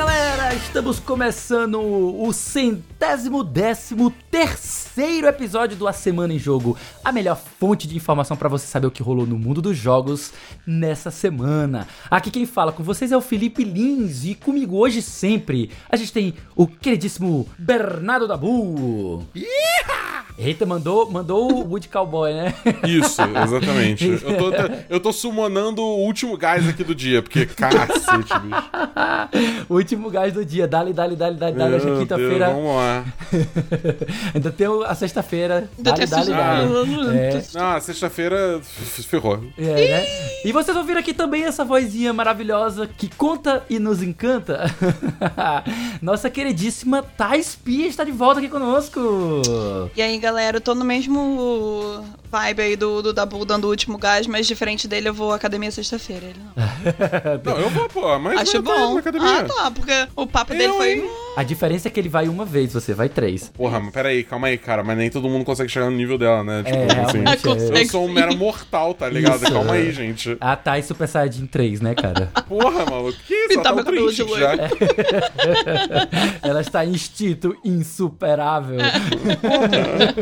galera! Estamos começando o centésimo décimo terceiro episódio do A Semana em Jogo, a melhor fonte de informação para você saber o que rolou no mundo dos jogos nessa semana. Aqui quem fala com vocês é o Felipe Lins e comigo hoje sempre a gente tem o queridíssimo Bernardo Dabu. Eita, mandou, mandou o Wood Cowboy, né? Isso, exatamente. eu, tô, eu tô summonando o último gás aqui do dia, porque cacete, bicho. o último gás do dia. Dali, dali, dali, dali, dali. Hoje é quinta-feira. Vamos lá. Ainda tem a sexta-feira. Dali, dali, dali. Ah, é. Não, a sexta-feira ferrou. É, né? E vocês ouviram aqui também essa vozinha maravilhosa que conta e nos encanta. Nossa queridíssima Thais Pia está de volta aqui conosco. E aí, galera, eu tô no mesmo vibe aí do, do Dabu dando o último gás, mas diferente dele, eu vou à academia sexta-feira. Ele não. não, eu vou, pô, mas Acho bom. Ah, tá, porque o papo eu, dele foi. Hein? A diferença é que ele vai uma vez, você vai três. Porra, mas peraí, calma aí, cara, mas nem todo mundo consegue chegar no nível dela, né? Tipo, é, assim, é. eu sou um mero mortal, tá ligado? Isso, calma aí, gente. A Thai Super Saiyajin 3, né, cara? Porra, maluco, que isso? Pintar tá meu cabelo de já. Ela está em instinto insuperável.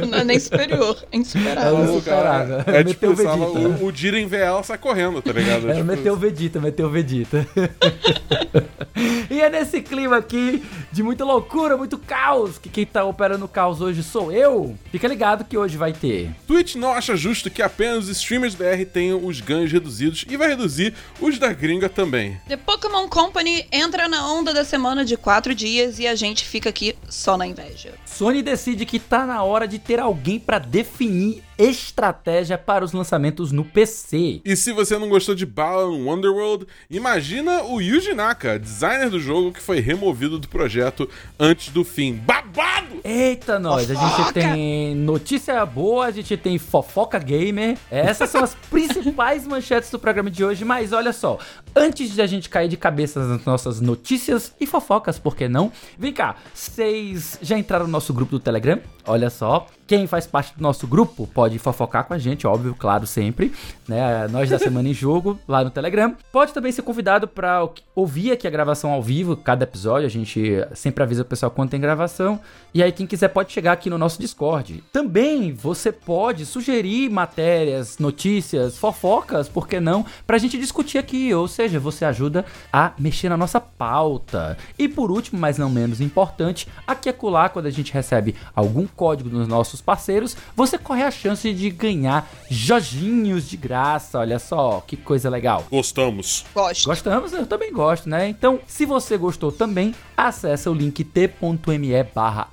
Não é nem superior, é insuperável. É insuperável. É, é tipo, meteu Vegeta. O, o Jiren vê ela, sai correndo, tá ligado? É, tipo meteu o Vegeta, meteu o Vegeta. e é nesse clima aqui de muita loucura, muito caos, que quem tá operando o caos hoje sou eu. Fica ligado que hoje vai ter. Twitch não acha justo que apenas os streamers BR tenham os ganhos reduzidos e vai reduzir os da gringa também. The Pokémon Company entra na onda da semana de quatro dias e a gente fica aqui só na inveja. Sony decide que tá na hora de ter alguém para definir estratégia para os lançamentos no PC. E se você não gostou de Balan Wonderworld, imagina o Yuji Naka, designer do jogo que foi removido do projeto antes do fim. Babado! Eita, nós! A gente tem notícia boa, a gente tem fofoca gamer. Essas são as principais manchetes do programa de hoje, mas olha só, antes de a gente cair de cabeça nas nossas notícias e fofocas, por que não? Vem cá, vocês já entraram no nosso grupo do Telegram? Olha só, quem faz parte do nosso grupo pode fofocar com a gente, óbvio, claro, sempre. Né? Nós da Semana em Jogo, lá no Telegram. Pode também ser convidado para ouvir aqui a gravação ao vivo, cada episódio. A gente sempre avisa o pessoal quando tem gravação. E aí, quem quiser pode chegar aqui no nosso Discord. Também você pode sugerir matérias, notícias, fofocas, por que não? Pra gente discutir aqui. Ou seja, você ajuda a mexer na nossa pauta. E por último, mas não menos importante, aqui colar quando a gente recebe algum código nossos nossos parceiros, você corre a chance de ganhar Jorginhos de graça. Olha só, que coisa legal. Gostamos. Gosto. Gostamos, eu também gosto, né? Então, se você gostou também, acessa o link t.me barra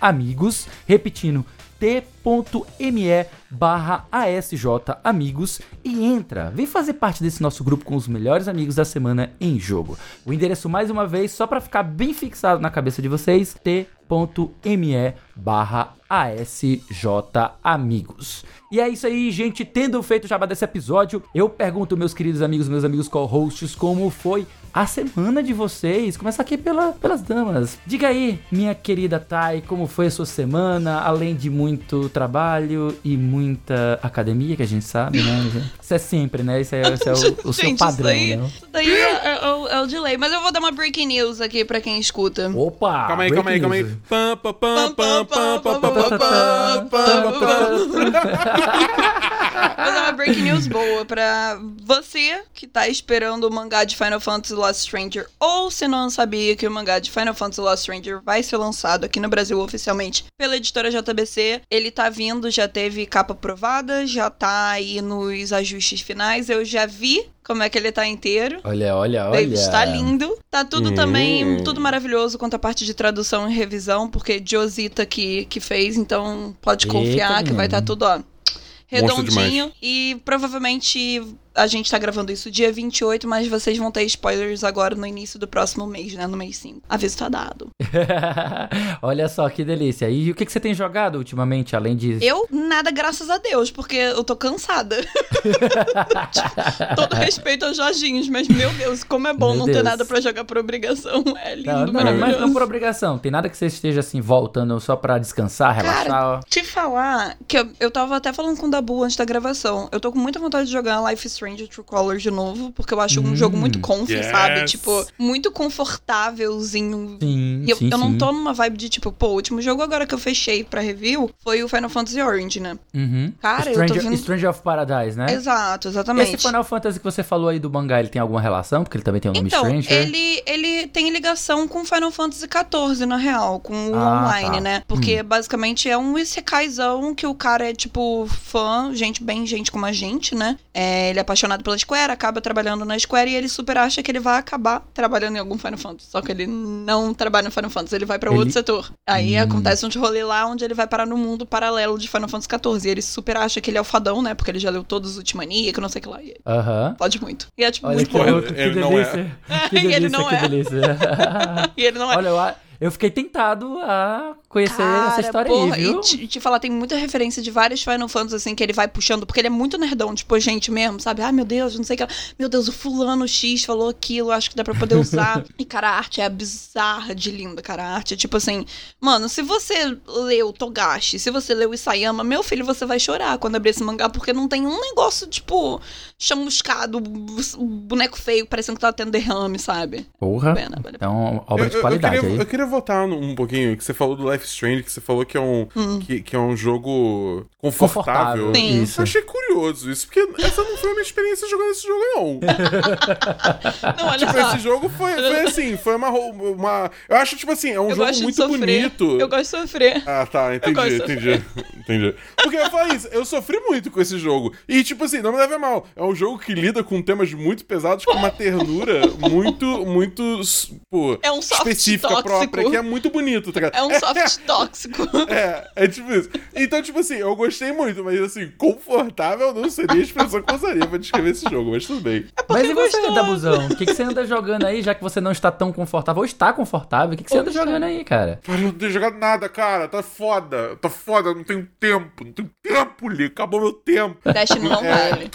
amigos. Repetindo, t.me barra ASJ Amigos e entra, vem fazer parte desse nosso grupo com os melhores amigos da semana em jogo. O endereço mais uma vez, só para ficar bem fixado na cabeça de vocês, t.me barra ASJ Amigos. E é isso aí, gente. Tendo feito o jabá desse episódio, eu pergunto, meus queridos amigos, meus amigos co-hosts, como foi a semana de vocês. Começa aqui pela, pelas damas. Diga aí, minha querida Thay, como foi a sua semana, além de muito trabalho e muita academia, que a gente sabe, né? Isso é sempre, né? Isso é, isso é o, o seu padrão, isso daí, né? Isso daí é, é, é, o, é, o, delay. Mas eu vou dar uma breaking news aqui pra quem escuta. Opa! Calma aí, calma aí, calma aí. Pam, pam, pam, pam, pam, pam, pam, pam, Vou dar uma breaking news boa pra você que tá esperando o mangá de Final Fantasy Lost Stranger, ou se não sabia que o mangá de Final Fantasy Lost Stranger vai ser lançado aqui no Brasil oficialmente pela editora JBC. Ele tá vindo, já teve capa aprovada, já tá aí nos ajustes finais. Eu já vi como é que ele tá inteiro. Olha, olha, olha. Ele está lindo. Tá tudo hum. também, tudo maravilhoso quanto a parte de tradução e revisão, porque Josita que, que fez, então pode confiar Eita, que vai estar tá tudo, ó, redondinho. E provavelmente a gente tá gravando isso dia 28, mas vocês vão ter spoilers agora no início do próximo mês, né? No mês 5. Aviso tá dado. Olha só que delícia. E o que, que você tem jogado ultimamente, além de. Eu, nada, graças a Deus, porque eu tô cansada. Todo respeito aos Jorginhos, mas meu Deus, como é bom meu não Deus. ter nada para jogar por obrigação. É lindo, não, não, Mas não por obrigação. Tem nada que você esteja assim, voltando só para descansar, relaxar. Cara, te falar que eu, eu tava até falando com o Dabu antes da gravação. Eu tô com muita vontade de jogar Life is Stranger True Colors de novo, porque eu acho Hum. um jogo muito comfy, Yes. sabe? Tipo, muito confortávelzinho. Sim, E eu, sim, eu não tô numa vibe de tipo, pô, o último jogo agora que eu fechei pra review foi o Final Fantasy Orange, né? Uhum. Cara, eu tô Stranger, vindo- Stranger of Paradise, né? Exato, exatamente. Esse Final Fantasy que você falou aí do mangá, ele tem alguma relação? Porque ele também tem o nome Então, Stranger. ele, ele tem ligação com Final Fantasy XIV, na real, com o Ah, online, tá. né? Porque basicamente é um Isekaizão que o cara é, tipo, fã, gente bem gente como a gente, né? É, ele é apaixonado pela Square, acaba trabalhando na Square e ele super acha que ele vai acabar trabalhando em algum Final Fantasy. Só que ele não trabalha no Final Fantasy, ele vai pra Ele- outro setor. Aí Hum. acontece um rolê lá onde ele vai parar no mundo paralelo de Final Fantasy XIV. E ele super acha que ele é o fadão, né? Porque ele já leu todos os Ultimania, que não sei o que lá. Ele Aham. pode muito. E é, tipo, Olha muito que bom. louco, que Ele não é. delícia. Que E ele delícia, não é. delícia. E ele não é. Olha, eu, eu fiquei tentado a conhecer Cara, essa história porra, aí, viu? E te, te falar, tem muita referência de vários Final Fantasy, assim, que ele vai puxando, porque ele é muito nerdão, tipo, gente mesmo, sabe? Ai, meu Deus, não sei o que. Meu Deus, o fulano X falou aquilo, acho que dá pra poder usar. e, cara, a arte é bizarra de linda, cara. A arte é tipo assim, mano, se você leu Togashi, se você leu Isayama, meu filho, você vai chorar quando abrir esse mangá, porque não tem um negócio, tipo, chamuscado, boneco feio, parecendo que tá tendo derrame, sabe? Porra. Pena, Então, obra de Eu- eu- qualidade eu queria, aí. Eu queria voltar um, pouquinho, que você falou do Life Strange, que você falou que é um, Hum. que, que é um jogo confortável. Confortável. Sim. Isso. Eu achei curioso isso, porque essa não foi a minha experiência jogando esse jogo, não. Não, olha Tipo, só. esse jogo foi, foi assim, foi uma, uma. Eu acho, tipo assim, é um eu jogo muito bonito. Eu gosto de sofrer. Ah, tá, entendi, entendi. entendi. Porque eu falei isso, eu sofri muito com esse jogo. E, tipo assim, não me leve a mal. É um jogo que lida com temas muito pesados, com uma ternura muito, muito, pô, É um soft específica tóxico. própria, que é muito bonito, tá ligado? É um soft tóxico. É, é tipo isso. Então, tipo assim, eu gostei muito, mas assim, confortável não seria a expressão que eu usaria pra descrever esse jogo, mas tudo bem. Mas e você. Dabuzão? O que, que você anda jogando aí, já que você não está tão confortável? Ou está confortável? O que, que você anda jogando aí, cara? Cara, eu não tenho jogado nada, cara. Tá foda. Tá foda, não tenho tempo. Não tenho tempo, Li. Acabou meu tempo. Destiny não É. vale.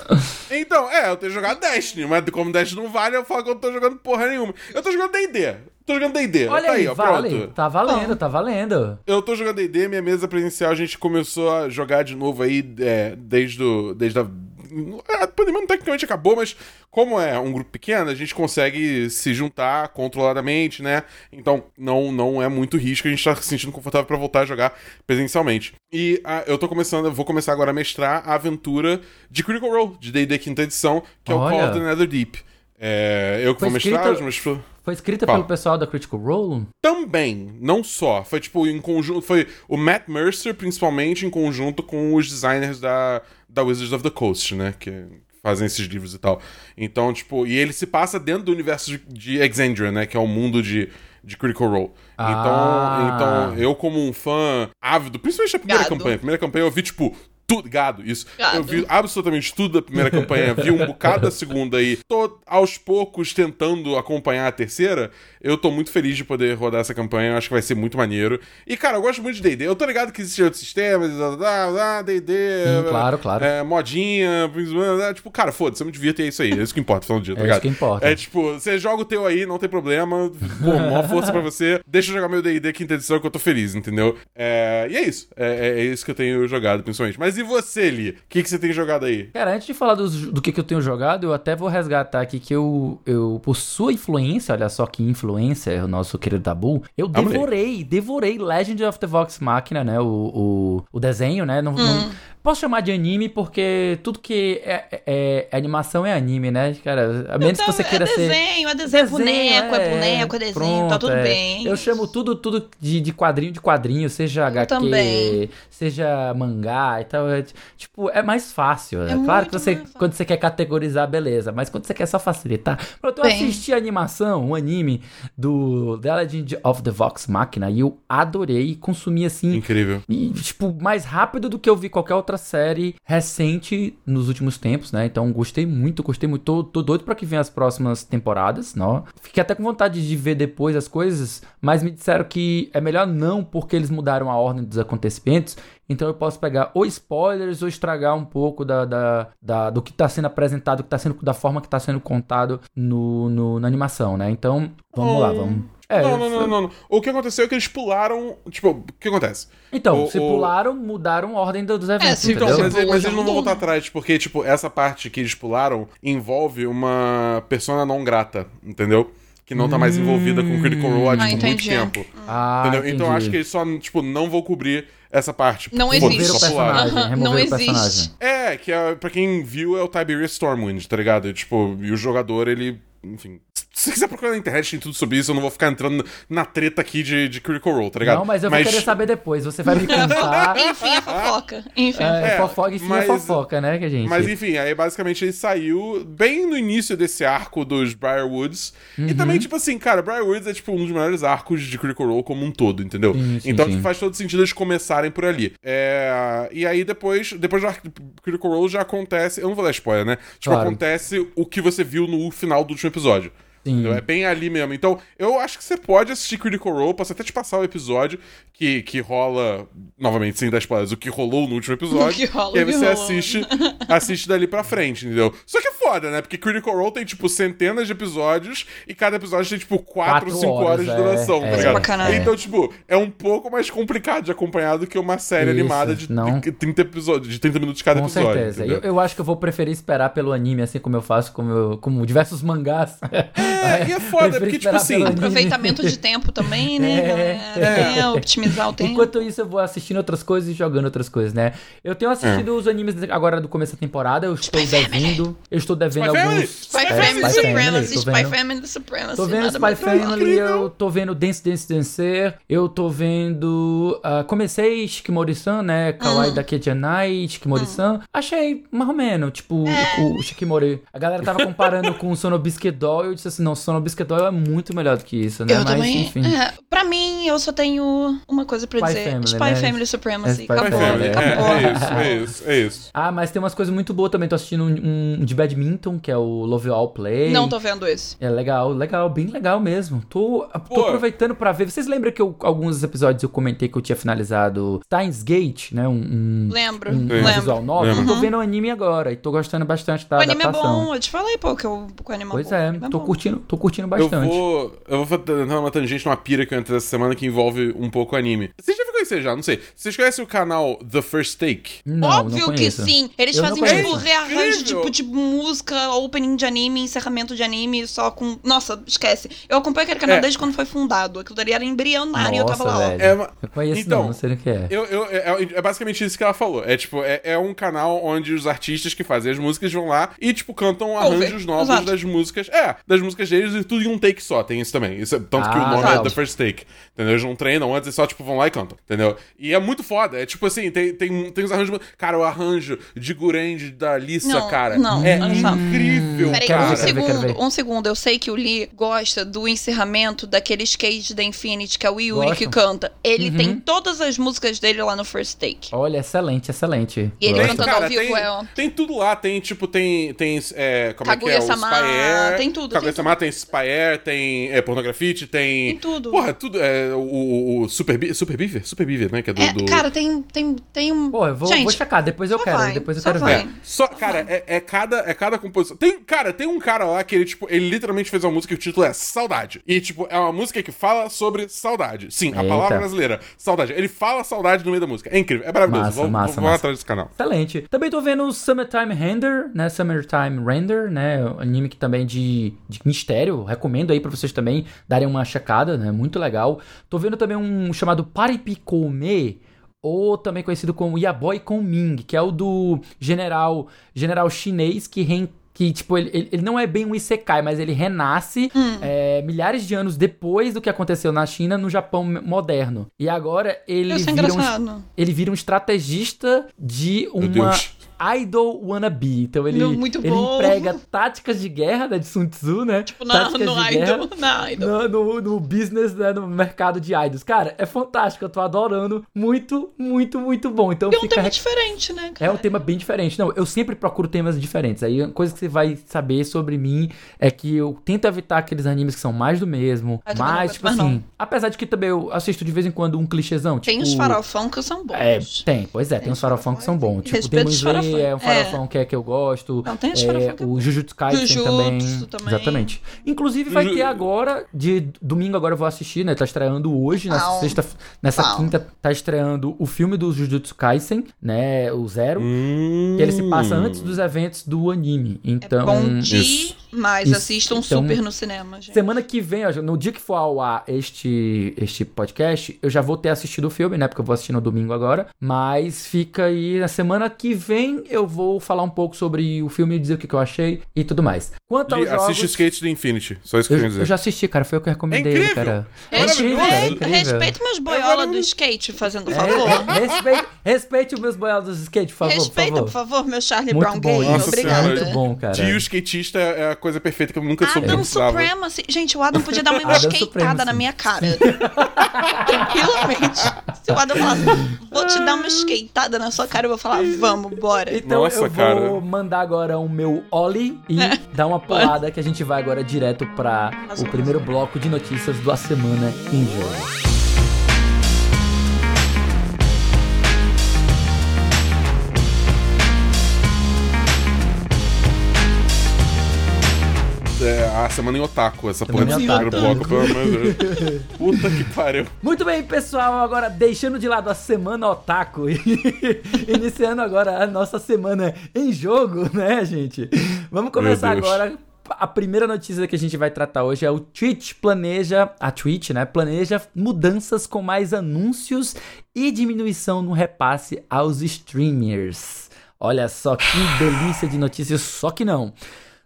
Então, é, eu tenho jogado Destiny, mas como Destiny não vale, eu falo que eu não tô jogando porra nenhuma. Eu tô jogando D&D. Tô jogando D&D. Olha tá aí, aí, ó, vale. pronto. Tá valendo, tá valendo. Eu tô jogando D&D, minha mesa presencial, a gente começou a jogar de novo aí é, desde, o, desde a... A pandemia não tecnicamente acabou, mas como é um grupo pequeno, a gente consegue se juntar controladamente, né? Então não, não é muito risco, a gente tá se sentindo confortável pra voltar a jogar presencialmente. E ah, eu tô começando, vou começar agora a mestrar a aventura de Critical Role, de D&D quinta edição, que é o Call Olha. of the Netherdeep. É, eu que Foi vou mestrar, escrito- os meus... Foi escrita Qual? pelo pessoal da Critical Role? Também, não só. Foi tipo em conjunto. Foi o Matt Mercer, principalmente, em conjunto com os designers da, da Wizards of the Coast, né? Que fazem esses livros e tal. Então, tipo, e ele se passa dentro do universo de, de Exandria, né? Que é o mundo de, de Critical Role. Ah. Então, então, eu, como um fã ávido, principalmente da primeira Gado. campanha, a primeira campanha eu vi, tipo. Tudo, gado, isso. Gado. Eu vi absolutamente tudo da primeira campanha, vi um bocado da segunda e tô aos poucos tentando acompanhar a terceira. Eu tô muito feliz de poder rodar essa campanha, eu acho que vai ser muito maneiro. E, cara, eu gosto muito de D&D. Eu tô ligado que existem outros sistemas, D&D, claro, claro. é, modinha, tipo, cara, foda-se, eu me divirto e é isso aí, é isso que importa, falando dia, tá É ligado? isso que importa. É tipo, você joga o teu aí, não tem problema, pô, maior força pra você, deixa eu jogar meu D&D quinta edição que eu tô feliz, entendeu? É, e é isso, é, é- é isso que eu tenho jogado, principalmente. Mas e você, Li? O que, que você tem jogado aí? Cara, antes de falar dos- do que, que eu tenho jogado, eu até vou resgatar aqui que eu, eu por sua influência, olha só que influência, o nosso querido Dabu, eu devorei, devorei Legend of the Vox Machina, né? O, o, o desenho, né? Não, não- posso chamar de anime porque tudo que é, é- é animação é anime, né? Cara, a menos que você queira é ser. desenho, é desenho, é boneco, é, boneco, é desenho, tá pronto, tudo é. bem. Eu chamo tudo, tudo de, de quadrinho de quadrinho, seja HQ, também. seja mangá e tal. é, tipo, é mais fácil. É, É claro que você, quando você quer categorizar, beleza. Mas quando você quer só facilitar. Pronto, eu Bem. assisti a animação, um anime do The Legend of the Vox Machina e eu adorei, consumi assim. Incrível. E, tipo, mais rápido do que eu vi qualquer outra série recente nos últimos tempos, né? Então, gostei muito, gostei muito. Tô, tô doido pra que venham as próximas temporadas, não? Fiquei até com vontade de ver depois as coisas, mas me disseram que é melhor não, porque eles mudaram a ordem dos acontecimentos. Então eu posso pegar ou spoilers ou estragar um pouco da, da, da- do que tá sendo apresentado, que tá sendo, da forma que tá sendo contado no, no- na animação, né? Então, vamos lá, vamos. É, não, não, não, não, não. O que aconteceu é que eles pularam. Tipo, o que acontece? Então, O- se o- pularam, mudaram a ordem do- dos eventos, se- Então, mas, eles não vão voltar atrás, porque, tipo, essa parte que eles pularam envolve uma persona não grata, entendeu? Que não tá mais envolvida com Critical Role há, Ah, tipo, muito entendi. tempo. Ah, entendeu? entendi. Então eu acho que eles só, tipo, não vão cobrir essa parte. Não Foda-se, existe. o personagem, não o personagem. existe. É, que é, pra quem viu é o Tiberius Stormwind, tá ligado? E, tipo, e o jogador, ele. Enfim. Se você quiser procurar na internet, tem tudo sobre isso. Eu não vou ficar entrando na treta aqui de, de Critical Role, tá ligado? Não, mas eu vou querer saber depois. Você vai me contar. Enfim, a fofoca. Enfim. é, É, fofoca, enfim, mas- é fofoca, né, que a gente... Mas enfim, aí basicamente ele saiu bem no início desse arco dos Briarwoods. E Uhum. também, tipo assim, cara, Briarwoods é tipo um dos melhores arcos de Critical Role como um todo, entendeu? Sim, sim, então sim. faz todo sentido eles começarem por ali. É, E aí depois, depois do arco de Critical Role já acontece. Eu não vou dar spoiler, né? Tipo, Claro. acontece o que você viu no final do último episódio. Sim. Entendeu? É bem ali mesmo. Então, eu acho que você pode assistir Critical Role, posso até te passar o episódio que, que rola, novamente, sem dar spoilers, o que rolou no último episódio. O que rola, e aí você assiste, assiste dali pra frente, entendeu? Só que é foda, né? Porque Critical Role tem, tipo, centenas de episódios e cada episódio tem, tipo, 4 Quatro ou 5 horas, horas, de é, duração, é. tá ligado? Caralho. Então, tipo, é um pouco mais complicado de acompanhar do que uma série Isso, animada de, não. de 30 episódios, de 30 minutos cada Com episódio. certeza. entendeu? Eu, eu acho que eu vou preferir esperar pelo anime, assim como eu faço com, meu, com diversos mangás. É, e é foda, Prefiro porque, tipo assim. Aproveitamento de tempo também, né, É. galera? É, otimizar o tempo. Enquanto isso, eu vou assistindo outras coisas e jogando outras coisas, né? Eu tenho assistido É. os animes agora do começo da temporada, eu estou devendo. Eu estou devendo Spy Family! alguns. Spy É, Family Spy Family, Supremacy, Spy vendo. Family Supremacy. Tô vendo Spy mais Family, eu tô vendo Dance Dance Dancer, eu tô vendo. ah, comecei Shikimori-san, né? Kawaii Hum. da Kejanai, Shikimori-san. Achei mais ou menos, tipo, É. o Shikimori. A galera tava comparando com o Sono Biscuit Doll eu disse assim: não, Sono Doll é muito melhor do que isso, né? Eu Mas também. enfim. É, pra mim, eu só tenho uma coisa pra Spy dizer: Family, Spy né? Family É Supremacy. Spy Acabou, Family. É, acabou. é isso, é isso, é isso. Ah, mas tem umas coisas muito boas também. Tô assistindo um, um de badminton, que é o Love All Play. Não tô vendo esse. É legal, legal, bem legal mesmo. Tô, tô aproveitando pra ver. Vocês lembram que eu, alguns episódios eu comentei que eu tinha finalizado Steins Gate, né? Um, um, Lembro, um Lembro. visual novel. Lembro. Eu tô vendo o anime agora e tô gostando bastante da o anime é adaptação. bom, eu te falei, pô, que o, que o anime Pois é bom. é, O anime tô bom. curtindo, tô curtindo Eu bastante. vou, eu vou entrar numa tangente, numa pira que eu entrei essa semana que envolve um pouco anime. Vocês devem conhecer já, não sei. Vocês conhecem o canal The First Take? Não, Óbvio não que sim. Eles Eu fazem, tipo, rearranjo, tipo, de música, opening de anime, encerramento de anime, só com. Nossa, esquece. Eu acompanho aquele canal É. desde quando foi fundado. Aquilo dali era embrionário e eu tava Nossa, lá. ó. velho. É uma- Eu conheço Então, não, não sei o que é. Eu, eu- é, é basicamente isso que ela falou. É tipo, é, é um canal onde os artistas que fazem as músicas vão lá e, tipo, cantam arranjos novos exato. das músicas. É, das músicas e tudo em um take só. Tem isso também. Isso é- tanto que o Ah, nome legal. é The First Take. Entendeu? Eles não treinam antes, eles só, tipo, vão lá e cantam. Entendeu? E é muito foda. É tipo assim, tem, tem, tem os arranjos. Cara, o arranjo de Gurend da Lissa, Não, cara. não, é só. incrível, Peraí, um segundo, ver. um segundo. Eu sei que o Lee gosta do encerramento daquele skate da Infinity, que é o Yuri Gosto. que canta. Ele Uhum. tem todas as músicas dele lá no First Take. Olha, excelente, excelente. E ele Gosto. cantando cara, ao vivo tem, é, tem tudo lá, tem tipo, tem, tem é, como é que é, o Spy Air, tem tudo, Kaguya tem Sama, tem Spy Air, tem é, Pornografite, tem... Tem tudo. Porra, tudo, é, o, o, o Super, Super Beaver? Super Beaver, né, que é do... É, do- cara, tem, tem, tem um. Pô, eu vou, Gente, vou checar, depois eu só quero, vai, depois eu só quero vai. ver. É, só, cara, é, é cada, é cada composição. Tem, cara, tem um cara lá que ele, tipo, ele literalmente fez uma música que o título é Saudade. E, tipo, é uma música que fala sobre saudade. Sim, a Eita. palavra brasileira, saudade. Ele fala saudade no meio da música. É incrível, é maravilhoso. Massa, Vamos, massa, vamos massa. atrás desse canal. Excelente. Também tô vendo o Summertime Render, né? Summertime Render, né? Um anime que também de, de mistério. Recomendo aí pra vocês também darem uma checada, né? Muito legal. Tô vendo também um chamado Paripikome, ou também conhecido como Yaboy Ming, que é o do general, general chinês que rein que, tipo, ele, ele- ele não é bem um Isekai, mas ele renasce é, milhares de anos depois do que aconteceu na China, no Japão moderno. E agora ele Isso é vira um, ele vira um estrategista de Meu uma Deus. Idol wannabe. Então ele, muito ele bom. emprega táticas de guerra né, de Sun Tzu, né? Tipo, na, táticas no de guerra Idol. Na Idol. no, no, no business, né, no mercado de idols. Cara, é fantástico, eu tô adorando. Muito, muito, muito bom. Então É um fica tema re- diferente, né, é cara? um tema bem diferente. Não, eu sempre procuro temas diferentes. Aí a coisa que você vai saber sobre mim é que eu tento evitar aqueles animes que são mais do mesmo. Não mas, tipo assim, não. apesar de que também eu assisto de vez em quando um clichêzão. Tem tipo, os farofão que são bons. É, tem, pois é, tem, Tem uns farofão que são bons. Tipo, Respeita Demon os farofão. Farofa. é um farofão que é que eu gosto. Não, tem os é, que eu o Jujutsu Kaisen Jujutsu também. também. Exatamente. Inclusive vai Ju- ter agora, de domingo agora eu vou assistir, né? Tá estreando hoje, nessa Pau. sexta, nessa Pau. quinta, tá estreando o filme do Jujutsu Kaisen, né? O Zero. Hum. Ele se passa antes dos eventos do anime. Então, É bom de, Isso. Mas Isso. assistam Então, super no cinema, gente. Semana que vem, ó, no dia que for ao ar este, este podcast, eu já vou ter assistido o filme, né? Porque eu vou assistir no domingo agora. Mas fica aí, na semana que vem eu vou falar um pouco sobre o filme, dizer o que, que eu achei e tudo mais. Quanto aos Assiste jogos... Skate do Infinity. Só isso que eu Eu, queria dizer. eu já assisti, cara. Foi o que eu recomendei, É incrível. cara. É incrível, é incrível. Respeita meus boiola do skate, fazendo É, favor. respeite, respeite os meus boiados do skate, por favor. Respeita, por favor, meu Charlie Muito Brown bom gay. Nossa Obrigada. Senhora. Muito bom, cara. Tio skatista é a coisa perfeita que eu nunca soube Adam. Supremacy. Gente, o Adam podia dar uma Supremacy. na minha cara. Tranquilamente. Se o Adam falasse, vou te dar uma skeitada na sua cara, eu vou falar, vamos, bora. Então Nossa, eu vou cara. mandar agora o meu Oli e dar uma pulada que a gente vai agora direto para o primeiro bloco de notícias da semana em jogo. É, a semana em otaku, essa porra desse primeiro bloco, pelo amor de Deus. Puta que pariu. Muito bem, pessoal, agora deixando de lado a semana otaku e iniciando agora a nossa semana em jogo, né, gente? Vamos começar agora. A primeira notícia que a gente vai tratar hoje é o Twitch planeja, a Twitch, né, planeja mudanças com mais anúncios e diminuição no repasse aos streamers. Olha só que delícia de notícias, só que não.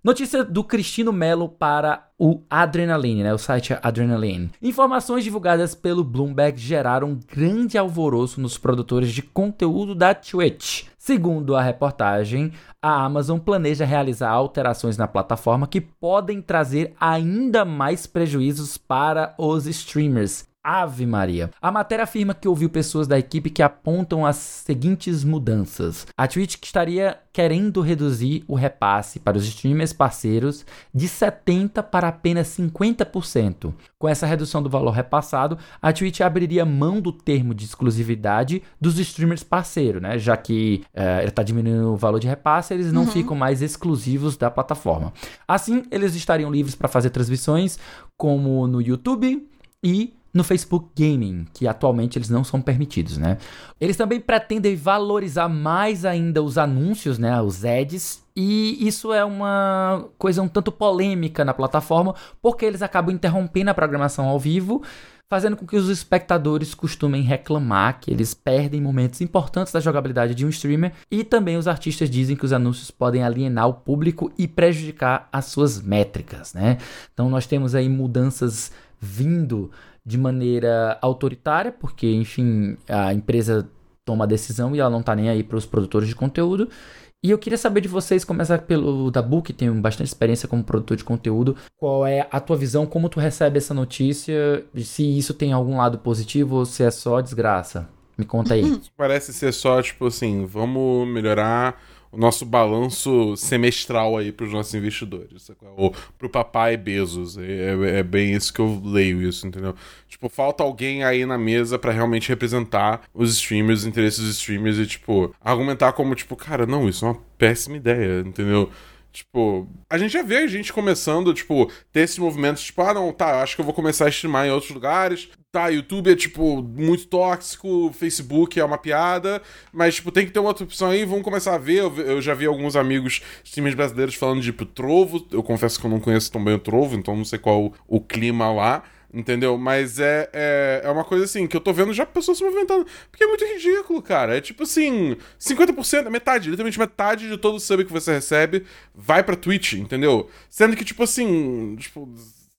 Notícia do Cristino Melo para o Adrenaline, né? O site Adrenaline. Informações divulgadas pelo Bloomberg geraram grande alvoroço nos produtores de conteúdo da Twitch. Segundo a reportagem, a Amazon planeja realizar alterações na plataforma que podem trazer ainda mais prejuízos para os streamers. Ave Maria. A matéria afirma que ouviu pessoas da equipe que apontam as seguintes mudanças. A Twitch estaria querendo reduzir o repasse para os streamers parceiros de 70% para apenas 50%. Com essa redução do valor repassado, a Twitch abriria mão do termo de exclusividade dos streamers parceiros, né? Já que eh, ele está diminuindo o valor de repasse, eles não ficam mais exclusivos da plataforma. Assim, eles estariam livres para fazer transmissões como no YouTube e no Facebook Gaming, que atualmente eles não são permitidos, né? Eles também pretendem valorizar mais ainda os anúncios, né, os ads, e isso é uma coisa um tanto polêmica na plataforma, porque eles acabam interrompendo a programação ao vivo, fazendo com que os espectadores costumem reclamar que eles perdem momentos importantes da jogabilidade de um streamer, e também os artistas dizem que os anúncios podem alienar o público e prejudicar as suas métricas, né? Então nós temos aí mudanças vindo de maneira autoritária, porque, enfim, a empresa toma a decisão e ela não tá nem aí para os produtores de conteúdo. E eu queria saber de vocês, começar pelo Dabu, que tem bastante experiência como produtor de conteúdo. Qual é a tua visão, como tu recebe essa notícia, se isso tem algum lado positivo ou se é só desgraça? Me conta aí. Parece ser só, tipo assim, vamos melhorar o nosso balanço semestral aí pros nossos investidores. sacou? Ou pro papai Bezos. É, é- é bem isso que eu leio isso, entendeu? Tipo, falta alguém aí na mesa pra realmente representar os streamers, os interesses dos streamers e, tipo, argumentar como, tipo, cara, não, isso é uma péssima ideia, entendeu? Tipo, a gente já vê a gente começando, tipo, ter esses movimentos, tipo, ah, não, tá, acho que eu vou começar a streamar em outros lugares. Tá, YouTube é, tipo, muito tóxico, Facebook é uma piada, mas, tipo, tem que ter uma outra opção aí, vamos começar a ver. Eu, eu já vi alguns amigos streamers brasileiros falando de, tipo, Trovo. Eu confesso que eu não conheço tão bem o Trovo, então não sei qual o, o clima lá. Entendeu? Mas é, é, é uma coisa assim que eu tô vendo já pessoas se movimentando. Porque é muito ridículo, cara. É tipo assim: 50%, metade, literalmente metade de todo o sub que você recebe vai pra Twitch, entendeu? Sendo que, tipo assim, tipo.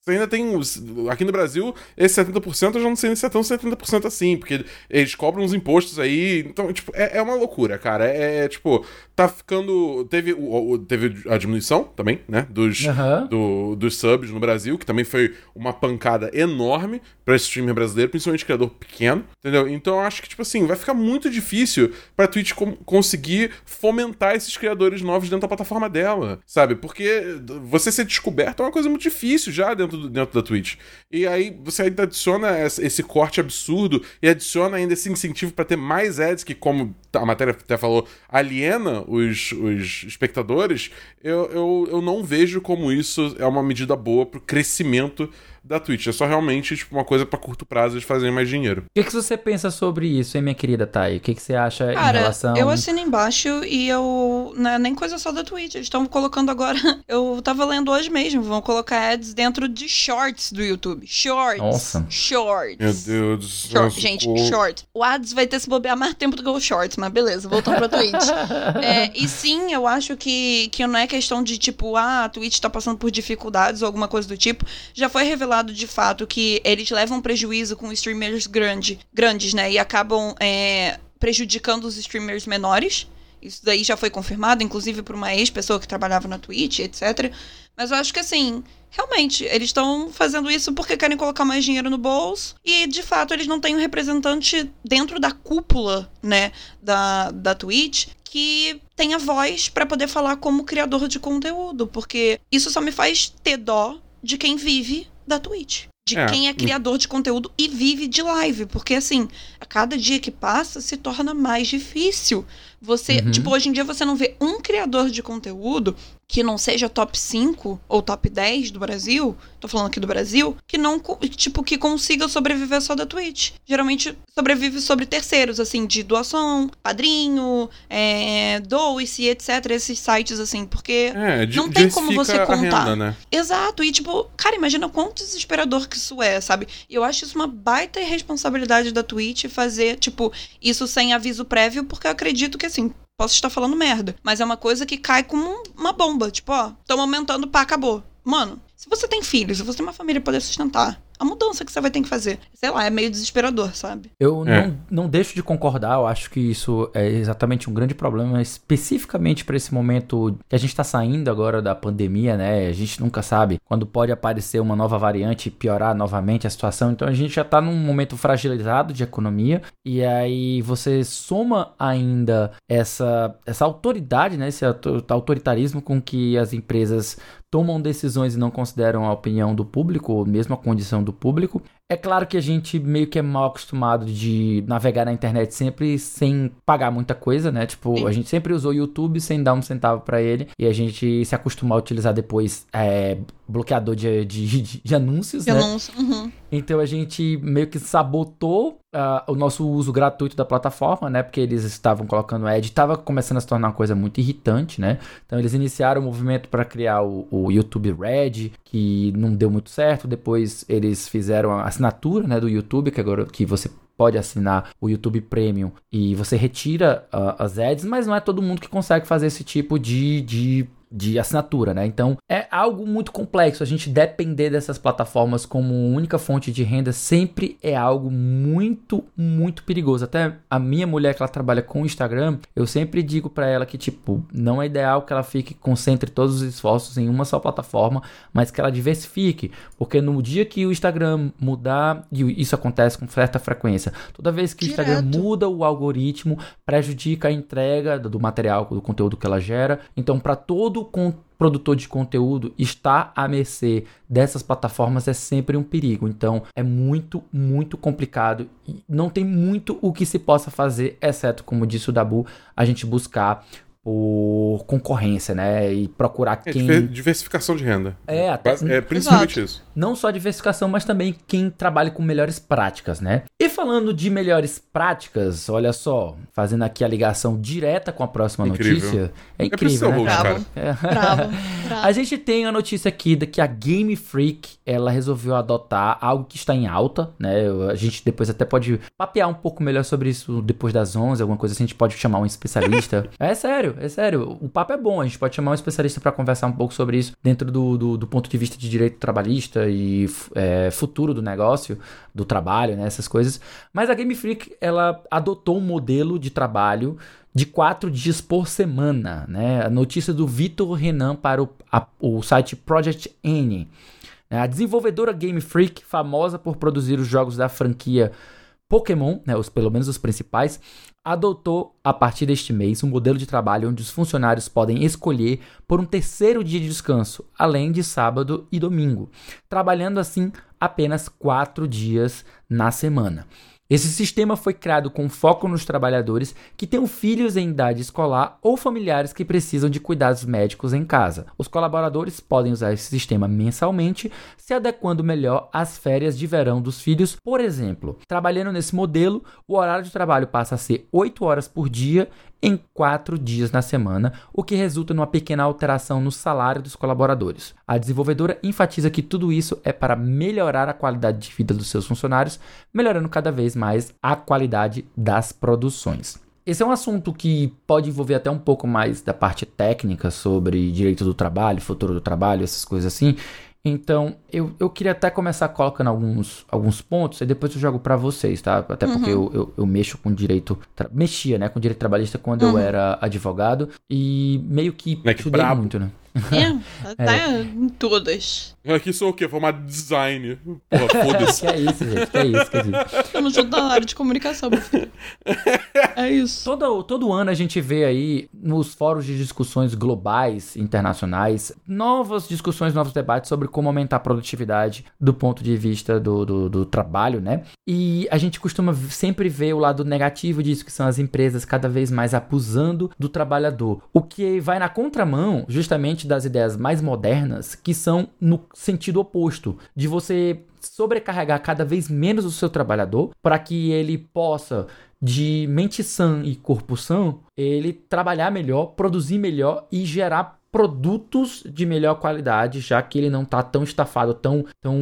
Você ainda tem. os- Aqui no Brasil, esse 70% eu já não sei nem se é tão 70% assim, porque eles cobram uns impostos aí. Então, tipo, é, é uma loucura, cara. É, é, tipo, tá ficando. Teve, o, o- teve a diminuição também, né? Dos, Aham. do- dos subs no Brasil, que também foi uma pancada enorme pra streamer brasileiro, principalmente criador pequeno, entendeu? Então eu acho que, tipo assim, vai ficar muito difícil pra Twitch conseguir fomentar esses criadores novos dentro da plataforma dela, sabe? Porque você ser descoberto é uma coisa muito difícil já dentro dentro, dentro da Twitch. E aí você ainda adiciona esse corte absurdo e adiciona ainda esse incentivo para ter mais ads que, como a matéria até falou, aliena os, os espectadores. Eu, eu, eu não vejo como isso é uma medida boa pro crescimento da Twitch. É só realmente tipo, uma coisa para curto prazo de fazer mais dinheiro. O que, que você pensa sobre isso, hein, minha querida Thay? O que, que você acha Cara, em relação... eu assino embaixo e eu... Não é nem coisa só da Twitch. Eles estão colocando agora... Eu tava lendo hoje mesmo. Vão colocar ads dentro de shorts do YouTube. Shorts. Nossa. Shorts. Meu Deus do céu. Short, gente, o... short. O ads vai ter se bobear mais tempo do que o shorts, mas beleza, voltando pra Twitch. é, e sim, eu acho que, que não é questão de tipo, ah, a Twitch tá passando por dificuldades ou alguma coisa do tipo. Já foi revelado de fato que eles levam prejuízo com streamers grande, grandes, né? E acabam é, prejudicando os streamers menores. Isso daí já foi confirmado, inclusive por uma ex-pessoa que trabalhava na Twitch, etc. Mas eu acho que assim, realmente, eles estão fazendo isso porque querem colocar mais dinheiro no bolso. E, de fato, eles não têm um representante dentro da cúpula, né, da, da Twitch que tenha voz para poder falar como criador de conteúdo. Porque isso só me faz ter dó de quem vive da Twitch. De é. quem é criador de conteúdo e vive de live. Porque, assim, a cada dia que passa se torna mais difícil. Você, uhum. tipo, hoje em dia você não vê um criador de conteúdo que não seja top 5 ou top 10 do Brasil, tô falando aqui do Brasil, que não, tipo, que consiga sobreviver só da Twitch. Geralmente sobrevive sobre terceiros, assim, de doação, padrinho, é, doe-se, etc. Esses sites, assim, porque é, não tem como você contar. Renda, né? Exato, e tipo, cara, imagina quão desesperador que isso é, sabe? E eu acho isso uma baita irresponsabilidade da Twitch fazer, tipo, isso sem aviso prévio, porque eu acredito que, assim, posso estar falando merda, mas é uma coisa que cai como uma bomba. Tipo, ó, estamos aumentando, pá, acabou. Mano, se você tem filhos, se você tem uma família poder sustentar, a mudança que você vai ter que fazer. Sei lá, é meio desesperador, sabe? Eu é. não, não deixo de concordar, eu acho que isso é exatamente um grande problema, especificamente para esse momento que a gente tá saindo agora da pandemia, né? A gente nunca sabe quando pode aparecer uma nova variante e piorar novamente a situação. Então a gente já tá num momento fragilizado de economia e aí você soma ainda essa, essa autoridade, né? Esse autoritarismo com que as empresas tomam decisões e não consideram a opinião do público, ou mesmo a condição do público. É claro que a gente meio que é mal acostumado de navegar na internet sempre sem pagar muita coisa, né? Tipo, Sim. a gente sempre usou o YouTube sem dar um centavo para ele e a gente se acostumou a utilizar depois é, bloqueador de, de, de anúncios, de né? Anúncio. Uhum. Então a gente meio que sabotou uh, o nosso uso gratuito da plataforma, né? Porque eles estavam colocando ad, estava começando a se tornar uma coisa muito irritante, né? Então eles iniciaram o movimento para criar o, o, YouTube Red, que não deu muito certo. Depois eles fizeram a assinatura, né, do YouTube, que agora que você pode assinar o YouTube Premium e você retira uh, as ads, mas não é todo mundo que consegue fazer esse tipo de, de de assinatura, né? Então é algo muito complexo. A gente depender dessas plataformas como única fonte de renda sempre é algo muito, muito perigoso. Até a minha mulher que ela trabalha com o Instagram, eu sempre digo para ela que tipo não é ideal que ela fique concentre todos os esforços em uma só plataforma, mas que ela diversifique, porque no dia que o Instagram mudar e isso acontece com certa frequência, toda vez que Direto. o Instagram muda o algoritmo prejudica a entrega do material, do conteúdo que ela gera. Então para todo com produtor de conteúdo está à mercê dessas plataformas é sempre um perigo. Então é muito, muito complicado não tem muito o que se possa fazer, exceto, como disse o Dabu, a gente buscar por concorrência, né? E procurar é, quem. Diversificação de renda. É, até. É principalmente Exato. isso. Não só diversificação, mas também quem trabalha com melhores práticas, né? E falando de melhores práticas, olha só, fazendo aqui a ligação direta com a próxima incrível. notícia. É, é incrível, é né? Bravo. É. Bravo. Bravo. A gente tem a notícia aqui de que a Game Freak ela resolveu adotar algo que está em alta, né? A gente depois até pode papear um pouco melhor sobre isso depois das 11, alguma coisa assim, a gente pode chamar um especialista. é sério é sério. O papo é bom. A gente pode chamar um especialista para conversar um pouco sobre isso dentro do, do, do, ponto de vista de direito trabalhista e é, futuro do negócio, do trabalho, né? Essas coisas. Mas a Game Freak, ela adotou um modelo de trabalho de quatro dias por semana, né? A notícia do Vitor Renan para o, a, o site Project N. A desenvolvedora Game Freak, famosa por produzir os jogos da franquia Pokémon, né, os, pelo menos os principais, adotou, a partir deste mês, um modelo de trabalho onde os funcionários podem escolher por um terceiro dia de descanso, além de sábado e domingo, trabalhando assim apenas quatro dias na semana. Esse sistema foi criado com foco nos trabalhadores que têm filhos em idade escolar ou familiares que precisam de cuidados médicos em casa. Os colaboradores podem usar esse sistema mensalmente, se adequando melhor às férias de verão dos filhos. Por exemplo, trabalhando nesse modelo, o horário de trabalho passa a ser 8 horas por dia em quatro dias na semana, o que resulta numa pequena alteração no salário dos colaboradores. A desenvolvedora enfatiza que tudo isso é para melhorar a qualidade de vida dos seus funcionários, melhorando cada vez mais a qualidade das produções. Esse é um assunto que pode envolver até um pouco mais da parte técnica sobre direito do trabalho, futuro do trabalho, essas coisas assim. Então, eu, eu queria até começar colocando alguns, alguns pontos e depois eu jogo para vocês, tá? Até porque uhum. eu, eu, eu, mexo com direito. Mexia, né? Com direito trabalhista quando uhum. eu era advogado. E meio que. É que brabo. muito, né? É, tá é. em todas. Aqui sou o quê? Formado em design. Porra, foda-se. que é isso, gente. Que é isso, que é isso. Eu não sou da área de comunicação, meu filho. É isso. Todo, todo ano a gente vê aí nos fóruns de discussões globais, internacionais, novas discussões, novos debates sobre como aumentar a produtividade do ponto de vista do, do, do trabalho, né? E a gente costuma sempre ver o lado negativo disso, que são as empresas cada vez mais abusando do trabalhador. O que vai na contramão, justamente das ideias mais modernas que são no sentido oposto, de você sobrecarregar cada vez menos o seu trabalhador para que ele possa de mente sã e corpo sã, ele trabalhar melhor, produzir melhor e gerar produtos de melhor qualidade, já que ele não está tão estafado, tão, tão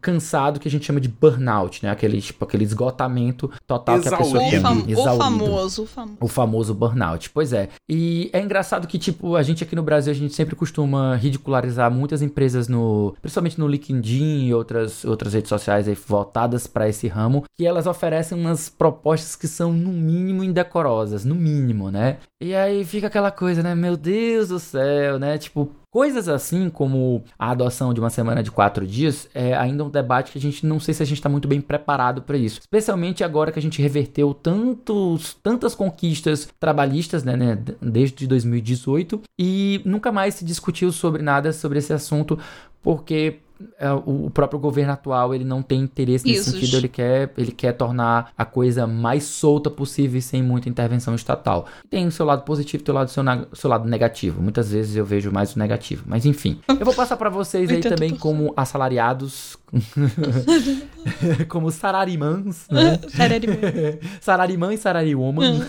cansado que a gente chama de burnout, né? Aquele tipo aquele esgotamento total Exaurido. que a pessoa tem. Fam o famoso, o famoso. O famoso burnout. Pois é. E é engraçado que tipo a gente aqui no Brasil a gente sempre costuma ridicularizar muitas empresas no, principalmente no LinkedIn e outras outras redes sociais aí voltadas para esse ramo, que elas oferecem umas propostas que são no mínimo indecorosas, no mínimo, né? E aí fica aquela coisa, né? Meu Deus do céu, né? Tipo, Coisas assim como a adoção de uma semana de quatro dias é ainda um debate que a gente não sei se a gente está muito bem preparado para isso. Especialmente agora que a gente reverteu tantos, tantas conquistas trabalhistas né, né, desde 2018 e nunca mais se discutiu sobre nada sobre esse assunto porque o próprio governo atual ele não tem interesse nesse Isso. sentido, ele quer, ele quer tornar a coisa mais solta possível e sem muita intervenção estatal. Tem o seu lado positivo e o seu, seu lado negativo. Muitas vezes eu vejo mais o negativo. Mas enfim, eu vou passar para vocês aí também como assalariados, como sararimãs, né? Sararimã e sarariwoman.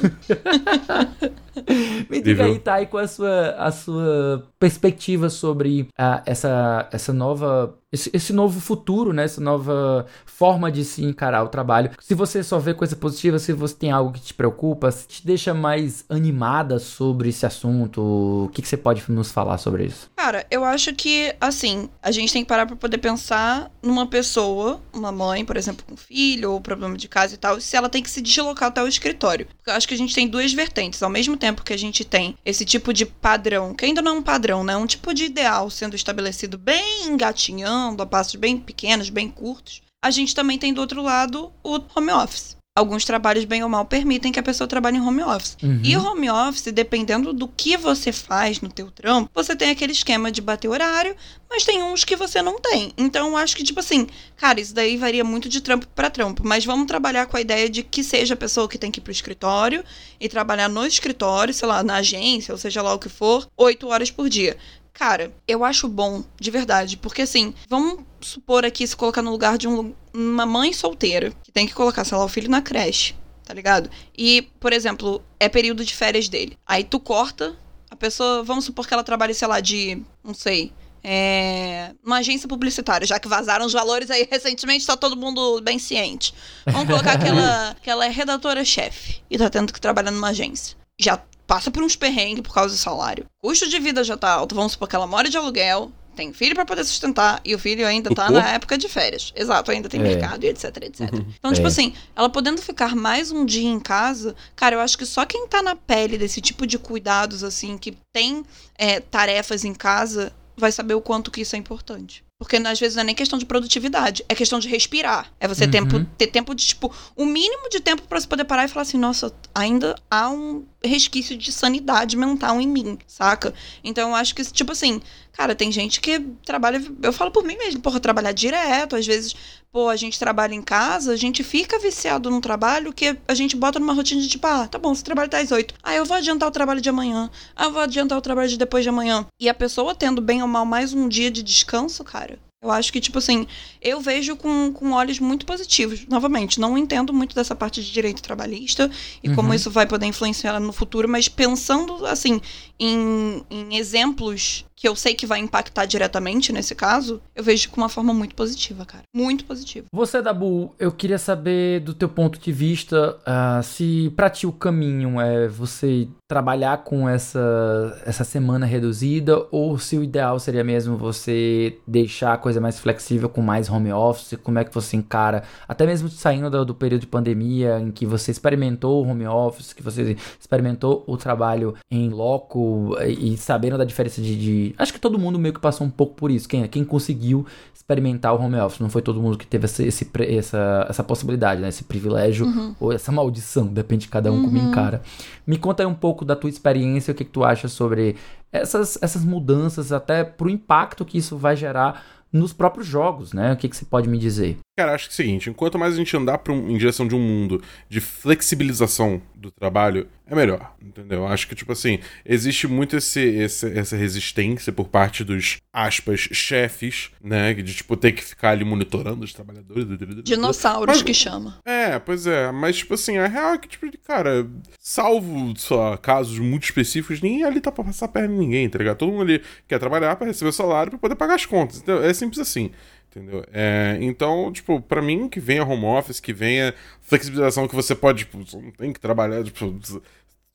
Me diga aí, Thay, qual a sua, a sua perspectiva sobre uh, essa, essa nova esse, esse, novo futuro, né? Essa nova forma de se encarar o trabalho. Se você só vê coisa positiva, se você tem algo que te preocupa, se te deixa mais animada sobre esse assunto, o que, que você pode nos falar sobre isso? Cara, eu acho que, assim, a gente tem que parar pra poder pensar numa pessoa, uma mãe, por exemplo, com filho, ou problema de casa e tal, se ela tem que se deslocar até o escritório. Porque eu acho que a gente tem duas vertentes. Ao mesmo tempo que a gente tem esse tipo de padrão, que ainda não é um padrão, né? Um tipo de ideal sendo estabelecido bem engatinhando a passos bem pequenos, bem curtos, a gente também tem do outro lado o home office. Alguns trabalhos, bem ou mal, permitem que a pessoa trabalhe em home office. Uhum. E home office, dependendo do que você faz no teu trampo, você tem aquele esquema de bater horário, mas tem uns que você não tem. Então, eu acho que, tipo assim, cara, isso daí varia muito de trampo para trampo. Mas vamos trabalhar com a ideia de que seja a pessoa que tem que ir pro escritório e trabalhar no escritório, sei lá, na agência, ou seja lá o que for, oito horas por dia. Cara, eu acho bom, de verdade, porque assim, vamos supor aqui se colocar no lugar de um, uma mãe solteira que tem que colocar, sei lá, o filho na creche, tá ligado? E, por exemplo, é período de férias dele. Aí tu corta, a pessoa, vamos supor que ela trabalhe, sei lá, de, não sei, é, uma agência publicitária, já que vazaram os valores aí recentemente, tá todo mundo bem ciente. Vamos colocar que ela, que ela é redatora-chefe e tá tendo que trabalhar numa agência. Já passa por uns perrengues por causa do salário. Custo de vida já tá alto, vamos supor que ela mora de aluguel, tem filho para poder sustentar e o filho ainda tá na época de férias. Exato, ainda tem é. mercado e etc, etc. Uhum. Então, tipo é. assim, ela podendo ficar mais um dia em casa, cara, eu acho que só quem tá na pele desse tipo de cuidados, assim, que tem é, tarefas em casa, vai saber o quanto que isso é importante. Porque às vezes não é nem questão de produtividade, é questão de respirar. É você Uhum. tempo, ter tempo de, tipo, o mínimo de tempo pra você poder parar e falar assim, nossa, ainda há um resquício de sanidade mental em mim, saca? Então eu acho que, tipo assim, cara, tem gente que trabalha. Eu falo por mim mesmo, porra, trabalhar direto, às vezes, pô, a gente trabalha em casa, a gente fica viciado num trabalho que a gente bota numa rotina de tipo, ah, tá bom, você trabalha até às oito. Ah, eu vou adiantar o trabalho de amanhã. Ah, eu vou adiantar o trabalho de depois de amanhã. E a pessoa tendo bem ou mal mais um dia de descanso, cara. Eu acho que, tipo assim, eu vejo com, com olhos muito positivos. Novamente, não entendo muito dessa parte de direito trabalhista e como Uhum. isso vai poder influenciar no futuro, mas pensando, assim, em, em exemplos que eu sei que vai impactar diretamente nesse caso, eu vejo com uma forma muito positiva, cara. Muito positiva. Você, Dabu, eu queria saber do teu ponto de vista ah, se pra ti o caminho é você trabalhar com essa, essa semana reduzida ou se o ideal seria mesmo você deixar a coisa mais flexível com mais home office, como é que você encara, até mesmo saindo do, do período de pandemia em que você experimentou o home office, que você experimentou o trabalho em loco e, e sabendo da diferença de, de- Acho que todo mundo meio que passou um pouco por isso, quem, quem conseguiu experimentar o home office. Não foi todo mundo que teve esse, esse essa, essa possibilidade, né? Esse privilégio ou essa maldição, depende de cada um como encara. Me conta aí um pouco da tua experiência, o que, que tu acha sobre essas, essas mudanças, até pro impacto que isso vai gerar nos próprios jogos, né? O que, que você pode me dizer? Cara, acho que é o seguinte, enquanto mais a gente andar um- em direção de um mundo de flexibilização do trabalho, é melhor, entendeu? Acho que, tipo assim, existe muito esse, esse- essa resistência por parte dos, aspas, chefes, né? De, tipo, ter que ficar ali monitorando os trabalhadores. Dinossauros Mas- que chama. É, pois é, mas tipo assim, a real é que, tipo, cara, salvo só casos muito específicos, ninguém ali tá pra passar a perna em ninguém, tá ligado? Todo mundo ali quer trabalhar pra receber o salário pra poder pagar as contas. Então, é simples assim. Entendeu? É, então, tipo, pra mim, que venha home office, que venha flexibilização que você pode, tipo, não tem que trabalhar, tipo,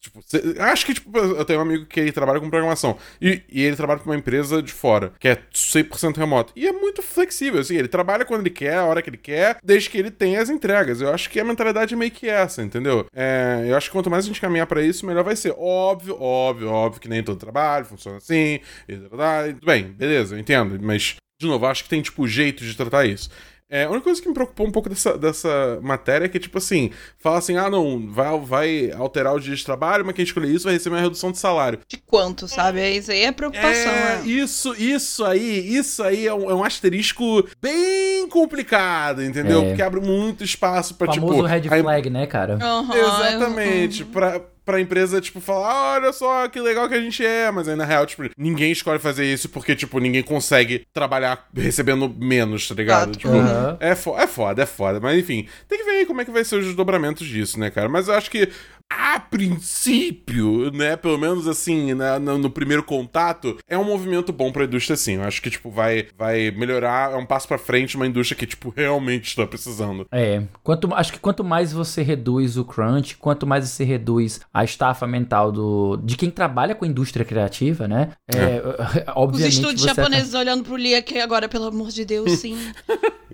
Tipo, cê- acho que, tipo, eu tenho um amigo que ele trabalha com programação. E, e ele trabalha pra uma empresa de fora, que é 100% remoto. E é muito flexível, assim. Ele trabalha quando ele quer, a hora que ele quer, desde que ele tenha as entregas. Eu acho que a mentalidade é meio que essa, entendeu? É, eu acho que quanto mais a gente caminhar pra isso, melhor vai ser. Óbvio, óbvio, óbvio que nem todo trabalho funciona assim. E, tá, e tudo bem, beleza, eu entendo. Mas, de novo, acho que tem, tipo, jeito de tratar isso. É, a única coisa que me preocupou um pouco dessa, dessa matéria é que, tipo assim, fala assim: ah, não, vai, vai alterar o dia de trabalho, mas quem escolher isso vai receber uma redução de salário. De quanto, sabe? É Isso aí é preocupação, É, né? isso, isso aí, isso aí é um, é um asterisco bem complicado, entendeu? É. Porque abre muito espaço pra, famoso tipo. red a- flag, né, cara? Aham, Exatamente. uhum. Pra, pra empresa, tipo, falar, "Ah, olha só que legal que a gente é, mas aí na real, tipo, ninguém escolhe fazer isso porque, tipo, ninguém consegue trabalhar recebendo menos, tá ligado? Exato. Tipo, Aham. é, fo é foda, é foda. Mas enfim, tem que ver aí como é que vai ser os desdobramentos disso, né, cara? Mas eu acho que, a princípio, né, pelo menos assim, na- no, no primeiro contato, é um movimento bom pra indústria, sim. Eu acho que, tipo, vai, vai melhorar, é um passo pra frente, uma indústria que, tipo, realmente está precisando. É, quanto, acho que quanto mais você reduz o crunch, quanto mais você reduz a estafa mental do, de quem trabalha com a indústria criativa, né? É, Os obviamente estúdios você japoneses olhando pro Lia aqui agora, pelo amor de Deus, sim.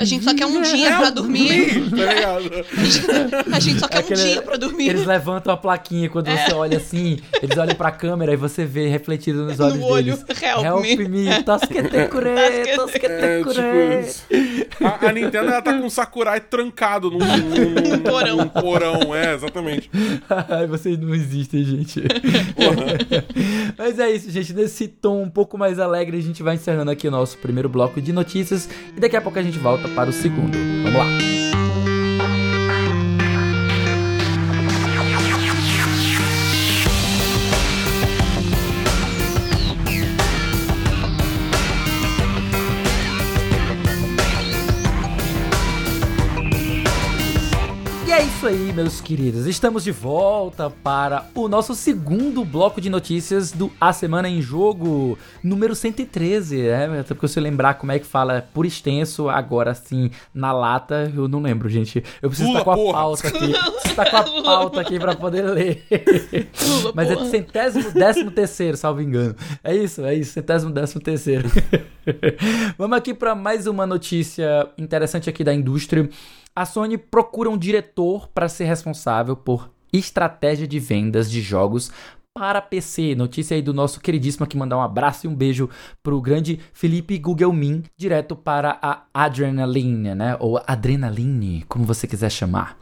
A gente só quer um dia pra dormir. tá ligado? A gente só quer Aquele- um dia pra dormir. Eles levantam a plaquinha quando você olha assim, eles olham pra câmera e você vê refletido nos olhos No olho, deles. help me. me, É, tosquete cure. tipo, a, a Nintendo ela tá com o Sakurai trancado num, num- num- Porão. num porão, é, exatamente. Ai, vocês não existem, gente. Mas é isso, gente. Nesse tom um pouco mais alegre, a gente vai encerrando aqui o nosso primeiro bloco de notícias. E daqui a pouco a gente volta para o segundo. Vamos lá. Aí, meus queridos. Estamos de volta para o nosso segundo bloco de notícias do A Semana em Jogo, número 113, né? Até porque se eu lembrar como é que fala por extenso, agora sim, na lata, eu não lembro, gente. Eu preciso estar com a porra. pauta aqui. Estar com a pauta aqui pra poder ler. Mas é porra. centésimo décimo terceiro, salvo engano. É isso, é isso, centésimo décimo terceiro. Vamos aqui para mais uma notícia interessante aqui da indústria. A Sony procura um diretor para ser responsável por estratégia de vendas de jogos para PC. Notícia aí do nosso queridíssimo aqui, mandar um abraço e um beijo pro grande Felipe Gugelmin, direto para a Adrenaline, né? Ou Adrenaline, como você quiser chamar.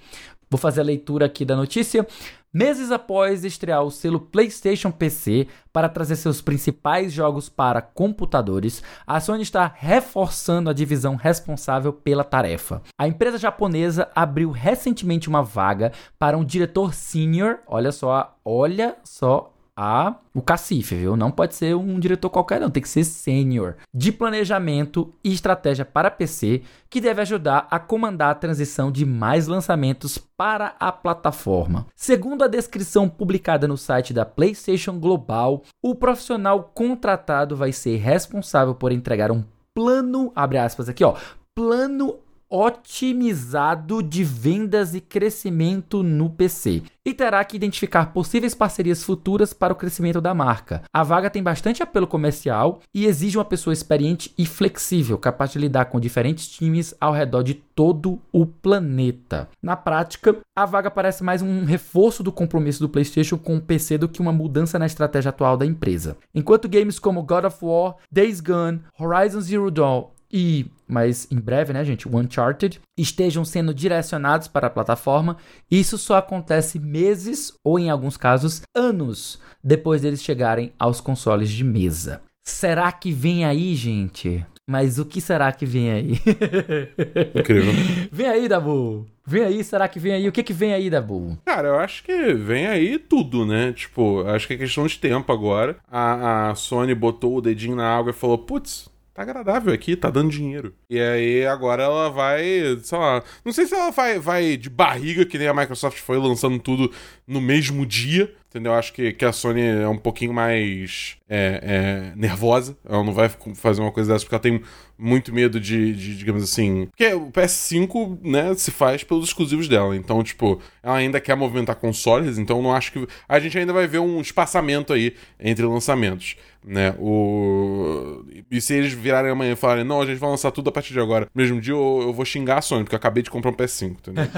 Vou fazer a leitura aqui da notícia. Meses após estrear o selo PlayStation PC para trazer seus principais jogos para computadores, a Sony está reforçando a divisão responsável pela tarefa. A empresa japonesa abriu recentemente uma vaga para um diretor senior, olha só, olha só a o cacife, viu? Não pode ser um diretor qualquer, não. Tem que ser sênior de planejamento e estratégia para PC, que deve ajudar a comandar a transição de mais lançamentos para a plataforma. Segundo a descrição publicada no site da PlayStation Global, o profissional contratado vai ser responsável por entregar um plano, abre aspas aqui, ó, plano otimizado de vendas e crescimento no PC e terá que identificar possíveis parcerias futuras para o crescimento da marca. A vaga tem bastante apelo comercial e exige uma pessoa experiente e flexível, capaz de lidar com diferentes times ao redor de todo o planeta. Na prática, a vaga parece mais um reforço do compromisso do PlayStation com o PC do que uma mudança na estratégia atual da empresa. Enquanto games como God of War, Days Gone, Horizon Zero Dawn e, mas em breve, né, gente, o Uncharted, estejam sendo direcionados para a plataforma, isso só acontece meses ou, em alguns casos, anos depois deles chegarem aos consoles de mesa. Será que vem aí, gente? Mas o que será que vem aí? Incrível. vem aí, Dabu! Vem aí, será que vem aí? O que que vem aí, Dabu? Cara, eu acho que vem aí tudo, né? Tipo, acho que é questão de tempo agora. A, a Sony botou o dedinho na água e falou: putz, tá agradável aqui, tá dando dinheiro. E aí agora ela vai, sei lá, não sei se ela vai, vai de barriga, que nem a Microsoft foi lançando tudo no mesmo dia, entendeu? Acho que, que a Sony é um pouquinho mais é, é, nervosa, ela não vai fazer uma coisa dessa porque ela tem muito medo de, de, digamos assim. Porque o PS5, né, se faz pelos exclusivos dela. Então, tipo, ela ainda quer movimentar consoles, então não acho que. A gente ainda vai ver um espaçamento aí entre lançamentos. Né? O... E se eles virarem amanhã e falarem, não, a gente vai lançar tudo a partir de agora, no mesmo dia eu, eu vou xingar a Sony, porque eu acabei de comprar um PS5, entendeu?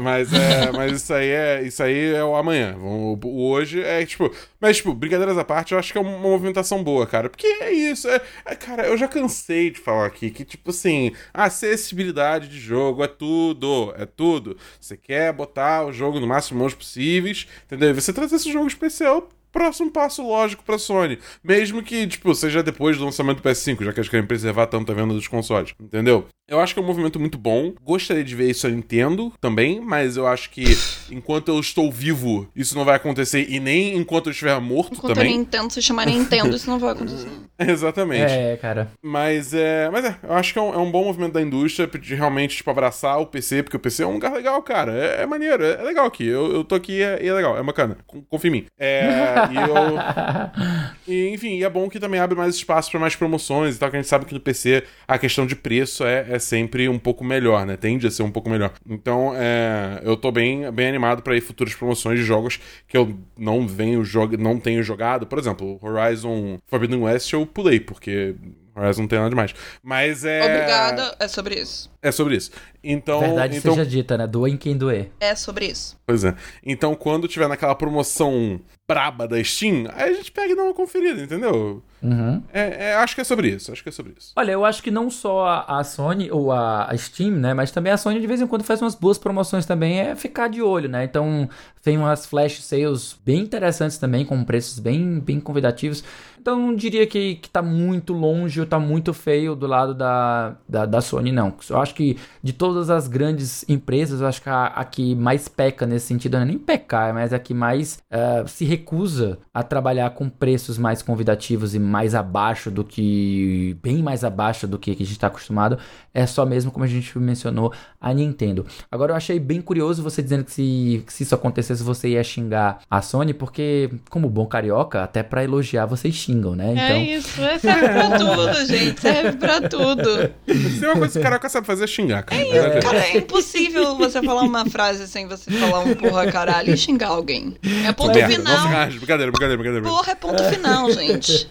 mas, é, mas isso aí é isso aí é o amanhã. O, o hoje é tipo. Mas, tipo, brincadeiras à parte, eu acho que é uma movimentação boa, cara. Porque é isso. É, é, cara, eu já cansei de falar aqui que, tipo assim, acessibilidade de jogo é tudo. É tudo. Você quer botar o jogo no máximo longe possíveis, entendeu? E você trazer esse jogo yourself. Próximo passo lógico pra Sony. Mesmo que, tipo, seja depois do lançamento do PS5, já que eles querem preservar tanto a venda dos consoles. Entendeu? Eu acho que é um movimento muito bom. Gostaria de ver isso a Nintendo também, mas eu acho que enquanto eu estou vivo, isso não vai acontecer. E nem enquanto eu estiver morto enquanto também. Enquanto a Nintendo se chamar Nintendo, isso não vai acontecer. Exatamente. É, cara. Mas é. Mas é, eu acho que é um, é um, bom movimento da indústria de realmente, tipo, abraçar o PC, porque o PC é um lugar legal, cara. É, é maneiro, é, é, legal aqui. Eu, eu tô aqui e é, é, legal, é bacana. Confia em mim. É. e eu. E, enfim, é bom que também abre mais espaço para mais promoções e tal, que a gente sabe que no PC a questão de preço é, é sempre um pouco melhor, né? Tende a ser um pouco melhor. Então, é, eu tô bem, bem animado para ir futuras promoções de jogos que eu não venho jog não tenho jogado. Por exemplo, Horizon Forbidden West eu pulei, porque Horizon não tem nada demais. Mas é. Obrigada, é sobre isso. É sobre isso. Então. Verdade então... seja dita, né? Doa em quem doer. É sobre isso. Pois é. Então, quando tiver naquela promoção braba da Steam, aí a gente pega e dá uma conferida, entendeu? Uhum. É, é, acho que é sobre isso, acho que é sobre isso. Olha, eu acho que não só a, a Sony ou a, a, Steam, né, mas também a Sony de vez em quando faz umas boas promoções também, é ficar de olho, né? Então, tem umas flash sales bem interessantes também, com preços bem, bem convidativos. Então, não diria que, que tá muito longe ou tá muito feio do lado da, da, da Sony, não. Eu acho que de todas as grandes empresas, eu acho que a, a que mais peca nesse sentido, não é nem pecar, mas a que mais uh, se recusa a trabalhar com preços mais convidativos e mais abaixo do que. bem mais abaixo do que a gente está acostumado, é só mesmo, como a gente mencionou, a Nintendo. Agora, eu achei bem curioso você dizendo que se, que se isso acontecesse, você ia xingar a Sony, porque, como bom carioca, até para elogiar vocês xingam xingam, né? Então... É isso, é, serve pra tudo, gente, serve pra tudo. Se é uma coisa que o carioca sabe fazer é xingar, cara. É, isso, cara, é impossível você falar uma frase sem você falar um porra caralho e xingar alguém. É ponto Merda, final. Nossa, brincadeira, brincadeira, brincadeira. Porra é ponto final, gente.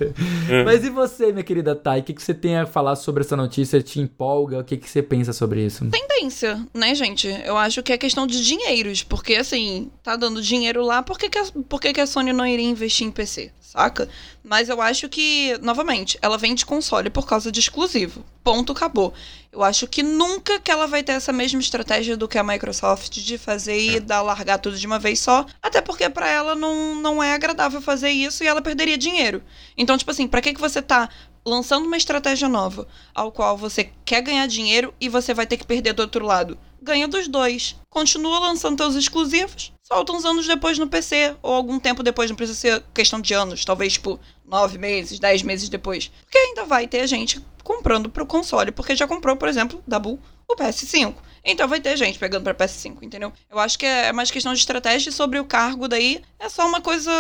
Mas e você, minha querida Thay? O que, que você tem a falar sobre essa notícia? Te empolga? O que, que você pensa sobre isso? Tendência, né, gente? Eu acho que é questão de dinheiros. Porque, assim, tá dando dinheiro lá, por que, que, a, por que, que a Sony não iria investir em PC? Saca? Mas eu acho que, novamente, ela vende console por causa de exclusivo. Ponto, acabou. Eu acho que nunca que ela vai ter essa mesma estratégia do que a Microsoft de fazer e dar largar tudo de uma vez só. Até porque para ela não, não é agradável fazer isso e ela perderia dinheiro. Então, tipo assim, pra que, que você tá lançando uma estratégia nova, ao qual você quer ganhar dinheiro e você vai ter que perder do outro lado? Ganha dos dois. Continua lançando seus exclusivos, solta uns anos depois no PC, ou algum tempo depois, não precisa ser questão de anos, talvez, tipo, nove meses, dez meses depois. Porque ainda vai ter gente comprando pro console, porque já comprou, por exemplo, da Bull, o PS5. Então vai ter gente pegando pra PS5, entendeu? Eu acho que é mais questão de estratégia sobre o cargo daí. É só uma coisa,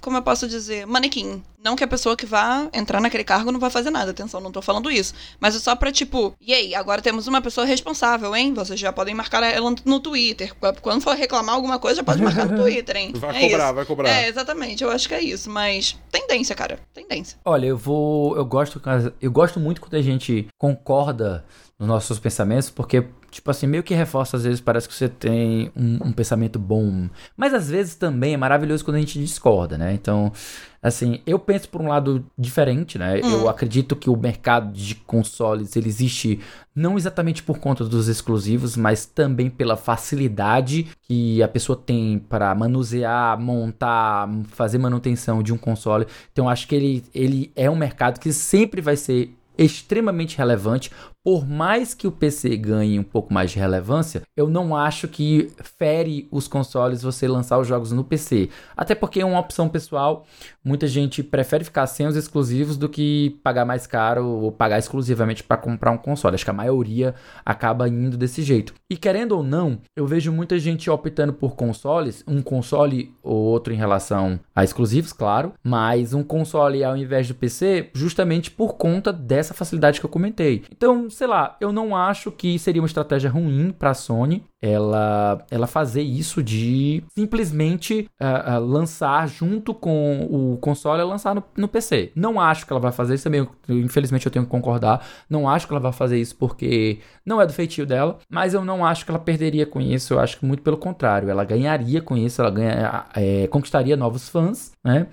como eu posso dizer, manequim. Não que a pessoa que vá entrar naquele cargo não vai fazer nada, atenção, não tô falando isso. Mas é só pra tipo, e aí, agora temos uma pessoa responsável, hein? Vocês já podem marcar ela no Twitter. Quando for reclamar alguma coisa, já pode marcar no Twitter, hein? Vai é cobrar, isso. vai cobrar. É, exatamente, eu acho que é isso. Mas tendência, cara. Tendência. Olha, eu vou. Eu gosto, eu gosto muito quando a gente concorda nos nossos pensamentos, porque, tipo assim, meio que reforça, às vezes parece que você tem um, um, pensamento bom. Mas às vezes também é maravilhoso quando a gente discorda, né? Então, assim, eu penso por um lado diferente, né? Hum. Eu acredito que o mercado de consoles ele existe não exatamente por conta dos exclusivos, mas também pela facilidade que a pessoa tem para manusear, montar, fazer manutenção de um console. Então, acho que ele, ele é um mercado que sempre vai ser extremamente relevante. Por mais que o PC ganhe um pouco mais de relevância, eu não acho que fere os consoles você lançar os jogos no PC. Até porque é uma opção pessoal. Muita gente prefere ficar sem os exclusivos do que pagar mais caro ou pagar exclusivamente para comprar um console. Acho que a maioria acaba indo desse jeito. E querendo ou não, eu vejo muita gente optando por consoles, um console ou outro em relação a exclusivos, claro, mas um console ao invés do PC, justamente por conta dessa facilidade que eu comentei. Então, sei lá, eu não acho que seria uma estratégia ruim para a Sony ela, ela fazer isso de simplesmente uh, uh, lançar junto com o console, lançar no, no, PC. Não acho que ela vai fazer isso também, infelizmente eu tenho que concordar. Não acho que ela vai fazer isso porque não é do feitio dela, mas eu não acho que ela perderia com isso. Eu acho que muito pelo contrário, ela ganharia com isso, ela ganha, é, conquistaria novos fãs, né?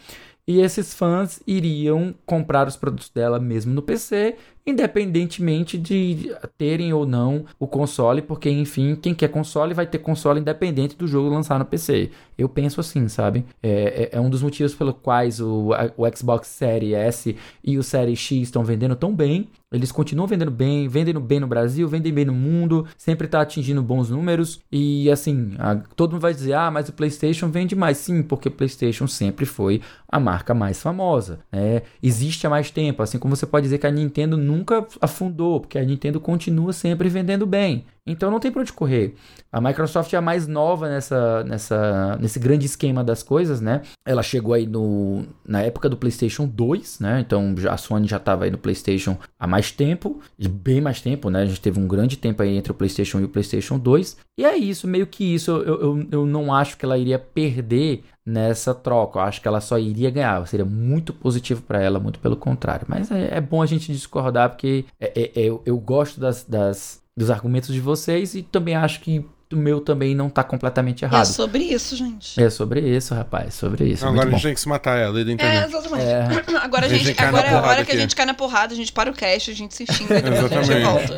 E esses fãs iriam comprar os produtos dela mesmo no PC independentemente de terem ou não o console, porque enfim, quem quer console vai ter console independente do jogo lançar no PC. Eu penso assim, sabe? É, é, é um dos motivos pelo quais o, o Xbox Series S e o Series X estão vendendo tão bem. Eles continuam vendendo bem, vendendo bem no Brasil, vendem bem no mundo, sempre está atingindo bons números. E assim, a, todo mundo vai dizer: ah, mas o PlayStation vende mais. Sim, porque o PlayStation sempre foi a marca mais famosa. Né? Existe há mais tempo, assim como você pode dizer que a Nintendo nunca afundou, porque a Nintendo continua sempre vendendo bem. Então não tem para onde correr. A Microsoft é a mais nova nessa, nessa, nesse grande esquema das coisas, né? Ela chegou aí no, na época do PlayStation 2, né? Então a Sony já estava aí no PlayStation há mais tempo, bem mais tempo, né? A gente teve um grande tempo aí entre o PlayStation e o PlayStation 2. E é isso, meio que isso. Eu, eu, eu não acho que ela iria perder nessa troca. Eu acho que ela só iria ganhar. Seria muito positivo para ela, muito pelo contrário. Mas é, é, bom a gente discordar, porque é, é, é eu, eu gosto das, das dos argumentos de vocês e também acho que o meu também não tá completamente errado. É sobre isso, gente. É sobre isso, rapaz. Sobre isso. Agora a gente tem que se matar ela da internet. É, exatamente. É. Agora a gente, a gente agora é a hora que a gente cai na porrada, a gente para o cast, a gente se xinga e depois a gente volta.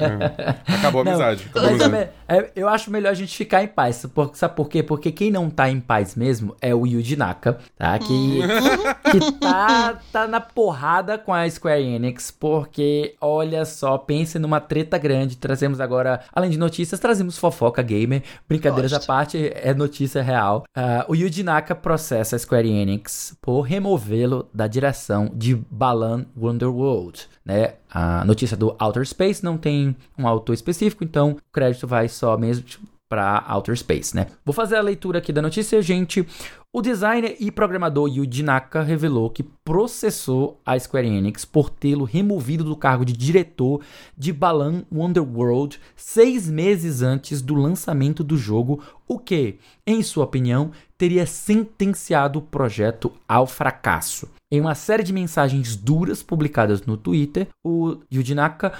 É. Acabou a amizade. Acabou a amizade. É, eu acho melhor a gente ficar em paz. Sabe por quê? Porque quem não tá em paz mesmo é o Yuji Naka, tá? Que, hum. que tá, tá na porrada com a Square Enix, porque, olha só, pense numa treta grande. Trazemos agora, além de notícias, trazemos fofoca gamer. Brincadeiras Gosto. à parte, é notícia real. Uh, o Yuji Naka processa a Square Enix por removê-lo da direção de Balan Wonderworld, né? A notícia do Outer Space não tem um autor específico, então o crédito vai só mesmo para Outer Space, né? Vou fazer a leitura aqui da notícia, gente. O designer e programador Yuji Naka revelou que processou a Square Enix por tê-lo removido do cargo de diretor de Balan Wonderworld seis meses antes do lançamento do jogo, o que, em sua opinião, teria sentenciado o projeto ao fracasso. Em uma série de mensagens duras publicadas no Twitter, o Yuji Naka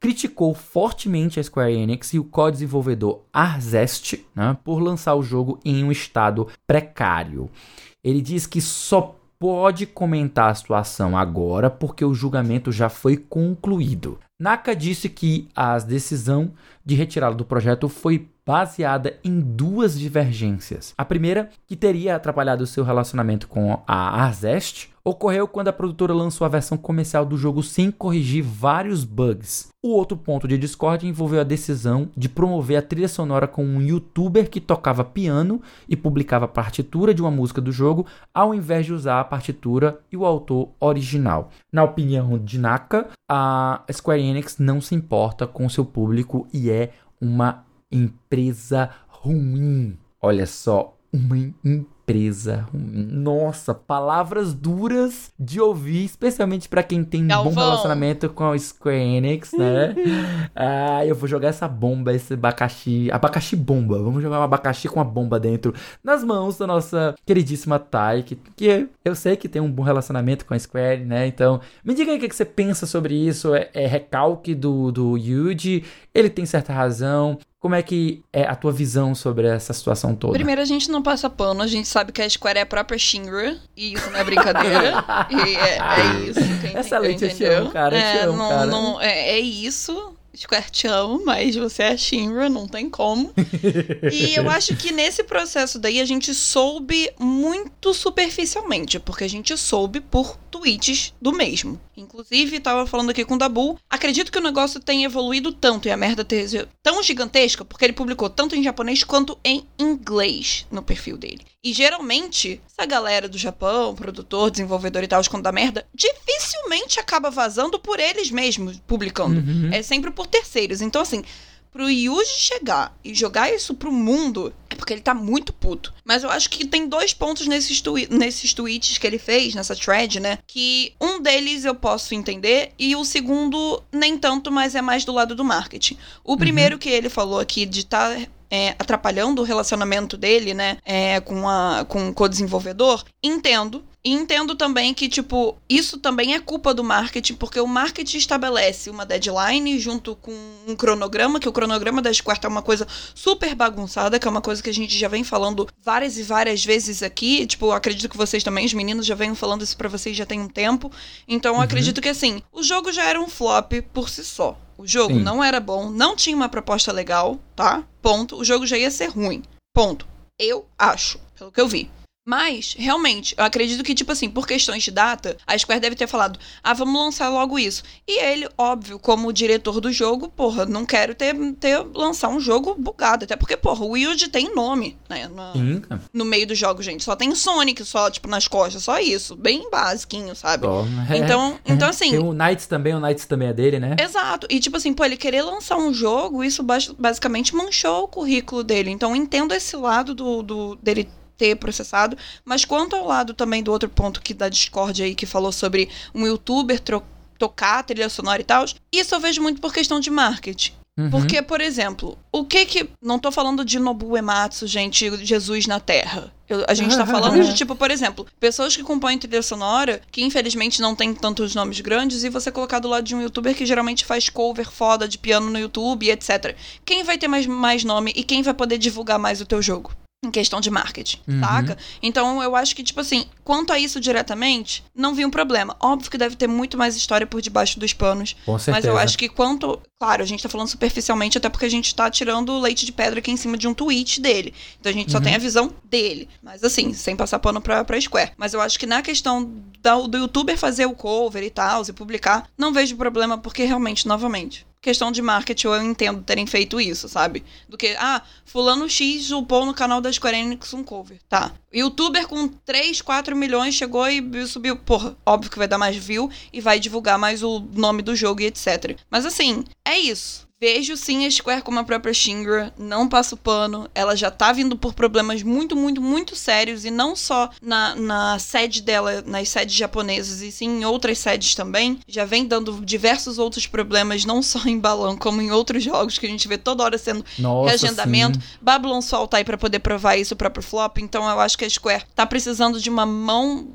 criticou fortemente a Square Enix e o co-desenvolvedor Arzest né, por lançar o jogo em um estado precário. Ele diz que só pode comentar a situação agora porque o julgamento já foi concluído. Naka disse que a decisão de retirá-lo do projeto foi baseada em duas divergências. A primeira, que teria atrapalhado seu relacionamento com a Arzest, ocorreu quando a produtora lançou a versão comercial do jogo sem corrigir vários bugs. O outro ponto de discórdia envolveu a decisão de promover a trilha sonora com um youtuber que tocava piano e publicava a partitura de uma música do jogo, ao invés de usar a partitura e o autor original. Na opinião de Naka, a Square Enix não se importa com seu público e é uma empresa ruim. Olha só, uma empresa ruim. Nossa, palavras duras de ouvir, especialmente para quem tem um bom relacionamento com a Square Enix, né? ah, eu vou jogar essa bomba, esse abacaxi, abacaxi bomba. Vamos jogar um abacaxi com a bomba dentro nas mãos da nossa queridíssima Tai, que, que eu sei que tem um bom relacionamento com a Square, né? Então, me diga aí o que, você pensa sobre isso. É, é recalque do, do Yuji? Ele tem certa razão? Como é que é a tua visão sobre essa situação toda? Primeiro, a gente não passa pano, a gente sabe que a Square é a própria Shinra, e isso não é brincadeira. e é, é isso. Excelente, eu te amo, cara. Eu é, te amo, não, cara. Não, é, é isso. Square te amo, mas você é Shinra, não tem como. e eu acho que nesse processo daí a gente soube muito superficialmente, porque a gente soube por tweets do mesmo. Inclusive, tava falando aqui com o Dabu, acredito que o negócio tenha evoluído tanto e a merda ter sido tão gigantesca, porque ele publicou tanto em japonês quanto em inglês no perfil dele. E geralmente, essa galera do Japão, produtor, desenvolvedor e tal, quando dá merda, dificilmente acaba vazando por eles mesmos, publicando. Uhum. É sempre por terceiros. Então, assim, pro Yuji chegar e jogar isso pro mundo, é porque ele tá muito puto. Mas eu acho que tem dois pontos nesses, twi nesses tweets que ele fez, nessa thread, né? Que um deles eu posso entender e o segundo nem tanto, mas é mais do lado do marketing. O primeiro que ele falou aqui de estar tá é, atrapalhando o relacionamento dele, né, é, com, a, com o co-desenvolvedor, entendo. E entendo também que, tipo, isso também é culpa do marketing, porque o marketing estabelece uma deadline junto com um cronograma, que o cronograma da Square é uma coisa super bagunçada, que é uma coisa que a gente já vem falando várias e várias vezes aqui. Tipo, acredito que vocês também, os meninos, já vêm falando isso pra vocês já tem um tempo. Então, eu acredito que, assim, o jogo já era um flop por si só. O jogo Sim. não era bom, não tinha uma proposta legal, tá? Ponto. O jogo já ia ser ruim. Ponto. Eu acho, pelo que eu vi. Mas, realmente, eu acredito que, tipo assim, por questões de data, a Square deve ter falado, ah, vamos lançar logo isso. E ele, óbvio, como diretor do jogo, porra, não quero ter, ter lançar um jogo bugado. Até porque, porra, o Yuji tem nome, né? No, Sim, no meio do jogo, gente. Só tem Sonic, só, tipo, nas costas, só isso. Bem basiquinho, sabe? Ó, Então, então assim. Tem o Knights também, o Knights também é dele, né? Exato. E, tipo assim, pô, ele querer lançar um jogo, isso bas- basicamente manchou o currículo dele. Então, entendo esse lado do, do dele ter processado. Mas quanto ao lado também do outro ponto que da Discord aí, que falou sobre um youtuber tocar trilha sonora e tal, isso eu vejo muito por questão de marketing. Uhum. Porque, por exemplo, o que que. Não tô falando de Nobu Ematsu, gente, Jesus na Terra. Eu- a gente tá falando de, tipo, por exemplo, pessoas que compõem trilha sonora, que infelizmente não tem tantos nomes grandes, e você colocar do lado de um youtuber que geralmente faz cover foda de piano no YouTube, etc. Quem vai ter mais, mais nome e quem vai poder divulgar mais o teu jogo? Em questão de marketing, Uhum. saca? Então eu acho que, tipo assim, quanto a isso diretamente, não vi um problema. Óbvio que deve ter muito mais história por debaixo dos panos. Com certeza. Mas eu acho que quanto. Claro, a gente tá falando superficialmente, até porque a gente tá tirando o leite de pedra aqui em cima de um tweet dele. Então a gente só Uhum. tem a visão dele. Mas assim, sem passar pano pra, pra Square. Mas eu acho que na questão da- do youtuber fazer o cover e tal, e publicar, não vejo problema, porque realmente, novamente. Questão de marketing, eu entendo terem feito isso, sabe? Do que, ah, fulano X upou no canal da Square Enix um cover. Tá. Youtuber com 3, 4 milhões chegou e subiu. Porra, óbvio que vai dar mais view e vai divulgar mais o nome do jogo e etc. Mas assim, é isso. Vejo sim a Square como a própria Shingra, não passo pano. Ela já tá vindo por problemas muito, muito, muito sérios, e não só na, na sede dela, nas sedes japonesas, e sim em outras sedes também. Já vem dando diversos outros problemas, não só em Balão, como em outros jogos que a gente vê toda hora sendo Nossa, reagendamento. sim. Babylon Sol tá aí pra poder provar isso o próprio flop, então eu acho que a Square tá precisando de uma mão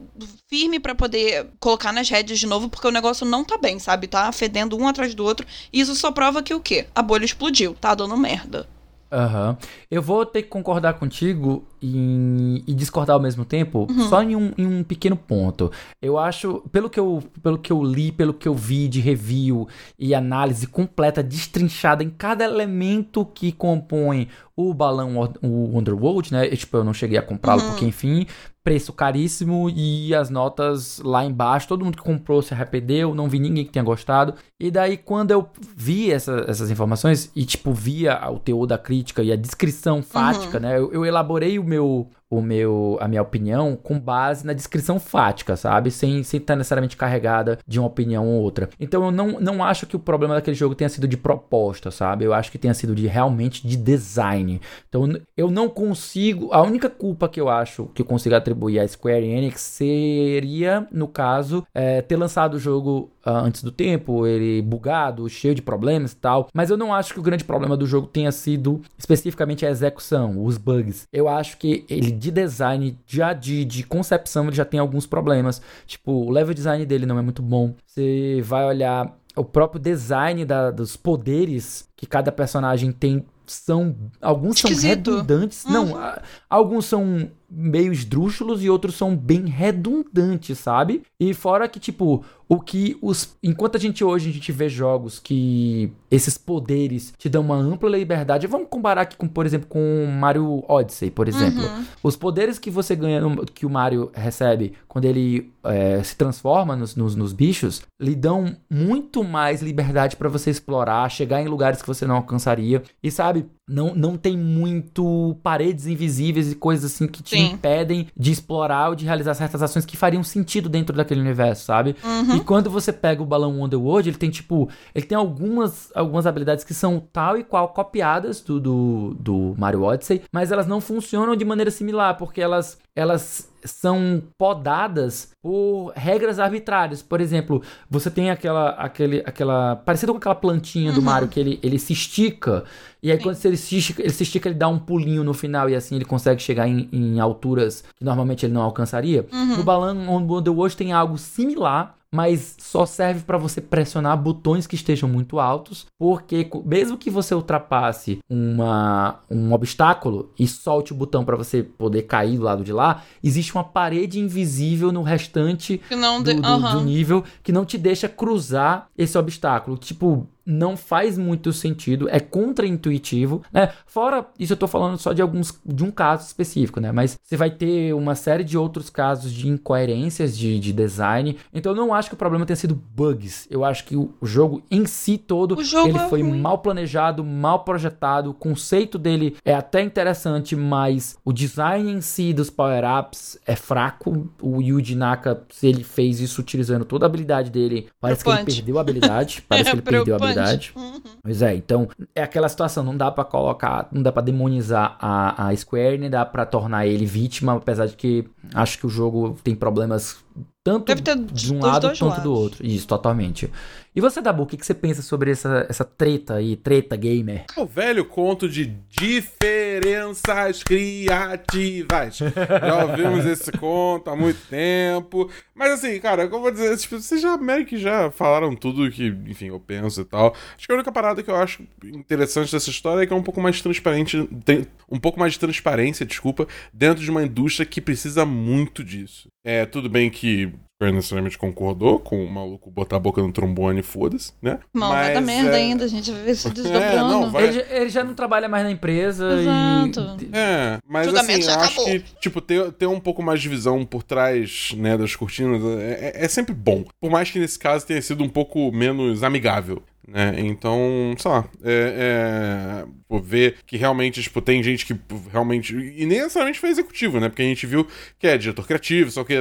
firme pra poder colocar nas rédeas de novo, porque o negócio não tá bem, sabe? Tá fedendo um atrás do outro. E isso só prova que o quê? A bolha explodiu, tá dando merda. Aham. Eu vou ter que concordar contigo em- e discordar ao mesmo tempo, só em um, em um pequeno ponto. Eu acho, pelo que eu, pelo que eu li, pelo que eu vi de review e análise completa, destrinchada em cada elemento que compõe o balão o Wonderworld, né? E, tipo, eu não cheguei a comprá-lo porque, enfim, preço caríssimo e as notas lá embaixo. Todo mundo que comprou se arrependeu, não vi ninguém que tenha gostado. E daí, quando eu vi essa- essas informações e, tipo, via o teor da crítica e a descrição fática, né? Eu, eu elaborei o meu, o meu, a minha opinião com base na descrição fática, sabe? Sem estar sem tá necessariamente carregada de uma opinião ou outra. Então, eu não, não acho que o problema daquele jogo tenha sido de proposta, sabe? Eu acho que tenha sido de realmente de design. Então, eu não consigo. A única culpa que eu acho que eu consigo atribuir à Square Enix seria, no caso, é, ter lançado o jogo antes do tempo, ele bugado, cheio de problemas e tal. Mas eu não acho que o grande problema do jogo tenha sido especificamente a execução, os bugs. Eu acho que ele de design, já de, de concepção, ele já tem alguns problemas. Tipo, o level design dele não é muito bom. Você vai olhar o próprio design da- dos poderes que cada personagem tem são alguns são Esquisito. redundantes não a- alguns são meio esdrúxulos e outros são bem redundantes sabe e fora que tipo o que os enquanto a gente hoje a gente vê jogos que esses poderes te dão uma ampla liberdade vamos comparar aqui com por exemplo com Mario Odyssey por exemplo os poderes que você ganha no- que o Mario recebe quando ele é, se transforma nos, nos, nos bichos lhe dão muito mais liberdade pra você explorar, chegar em lugares que você não alcançaria. E sabe, não, não tem muito paredes invisíveis e coisas assim que te Sim. impedem de explorar ou de realizar certas ações que fariam sentido dentro daquele universo, sabe? Uhum. E quando você pega o balão Wonderworld, ele tem tipo. Ele tem algumas, algumas habilidades que são tal e qual copiadas do, do, do Mario Odyssey, mas elas não funcionam de maneira similar, porque elas, elas são podadas por regras arbitrárias. Por exemplo, você tem aquela. aquele, aquela parecido com aquela plantinha do Mario que ele, ele se estica. E aí, quando ele se, estica, ele se estica, ele dá um pulinho no final e assim ele consegue chegar em, em alturas que normalmente ele não alcançaria. No Balão Wonderworld tem algo similar, mas só serve para você pressionar botões que estejam muito altos, porque mesmo que você ultrapasse uma, um obstáculo e solte o botão para você poder cair do lado de lá, existe uma parede invisível no restante Que não do, do- do nível que não te deixa cruzar esse obstáculo. Tipo, não faz muito sentido, é contraintuitivo, né? Fora isso, eu tô falando só de alguns de um caso específico, né? Mas você vai ter uma série de outros casos de incoerências de, de design. Então eu não acho que o problema tenha sido bugs. Eu acho que o, o jogo em si todo ele é foi ruim. mal planejado, mal projetado. O conceito dele é até interessante, mas o design em si dos power-ups é fraco. O Yuji Naka, se ele fez isso utilizando toda a habilidade dele, parece que ele perdeu a habilidade. Parece que ele perdeu a Preocupante. Habilidade. Uhum. Pois é, então é aquela situação, não dá pra colocar, não dá pra demonizar a, a Square, nem dá pra tornar ele vítima, apesar de que acho que o jogo tem problemas tanto de um lado quanto do lados. outro. Isso, totalmente. E você, Dabu, o que, que você pensa sobre essa, essa treta aí, treta gamer? O velho conto de diferenças criativas. Já ouvimos esse conto há muito tempo. Mas assim, cara, como eu vou dizer, tipo, vocês já meio que já falaram tudo que, enfim, eu penso e tal. Acho que a única parada que eu acho interessante dessa história é que é um pouco mais transparente, tem um pouco mais de transparência, desculpa, dentro de uma indústria que precisa muito disso. É, tudo bem que Square necessariamente concordou com o maluco botar a boca no trombone e foda-se, né? Não, vai dar Mas, merda é, ainda, a gente vai ver se desdobrando. É, não, vai- Ele, já- ele já não trabalha mais na empresa Exato. e. É, mas assim, acho acabou. que, tipo, ter, ter um pouco mais de visão por trás, né, das cortinas é, é- é sempre bom. Por mais que nesse caso tenha sido um pouco menos amigável, né? Então, sei lá, é, é, ver que realmente, tipo, tem gente que realmente, e nem necessariamente foi executivo, né? Porque a gente viu que é diretor criativo, só que,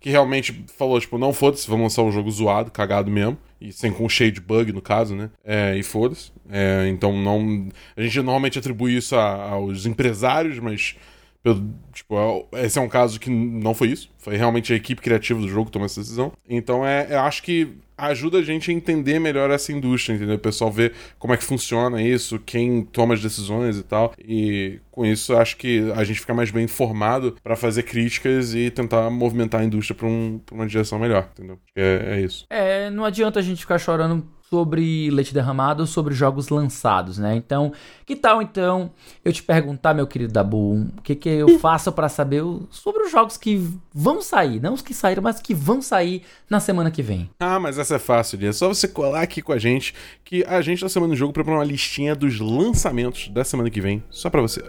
que realmente falou, tipo, não foda-se, vamos lançar um jogo zoado, cagado mesmo, e sem com cheio de bug, no caso, né? É, e foda-se. É, então, não, a gente normalmente atribui isso a, aos empresários, mas tipo, é, esse é um caso que não foi isso. Foi realmente a equipe criativa do jogo tomou essa decisão. Então, é, eu acho que ajuda a gente a entender melhor essa indústria, entendeu? O pessoal ver como é que funciona isso, quem toma as decisões e tal. E com isso, acho que a gente fica mais bem informado para fazer críticas e tentar movimentar a indústria para um, uma direção melhor, entendeu? É, é isso. É, não adianta a gente ficar chorando sobre leite derramado, sobre jogos lançados, né? Então, que tal então eu te perguntar, meu querido Dabu, o que que eu faço para saber sobre os jogos que vão sair, não os que saíram, mas que vão sair na semana que vem? Ah, mas essa é fácil, é só você colar aqui com a gente que a gente na semana do jogo preparou uma listinha dos lançamentos da semana que vem, só para você.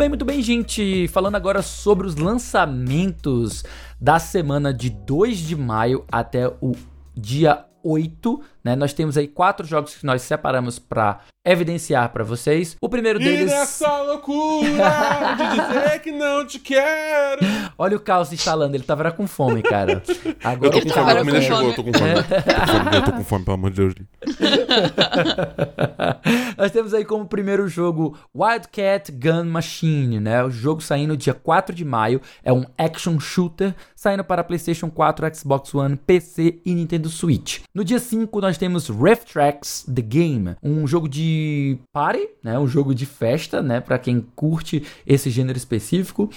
Bem, muito bem, gente. Falando agora sobre os lançamentos da semana de 2 de maio até o dia 8, né? Nós temos aí quatro jogos que nós separamos para evidenciar para vocês. O primeiro deles. E nessa loucura de dizer que não te quero. Olha o caos instalando, ele tava com fome, cara. Agora eu tô com fome, a comida chegou, eu tô com fome. Eu tô com fome, pelo amor de Deus. Nós temos aí como primeiro jogo Wildcat Gun Machine, né? O jogo saindo dia 4 de maio, é um action shooter, saindo para PlayStation 4, Xbox One, PC e Nintendo Switch. No dia 5 nós temos Rift Tracks The Game, um jogo de party, né? Um jogo de festa, né? Para quem curte esse gênero específico.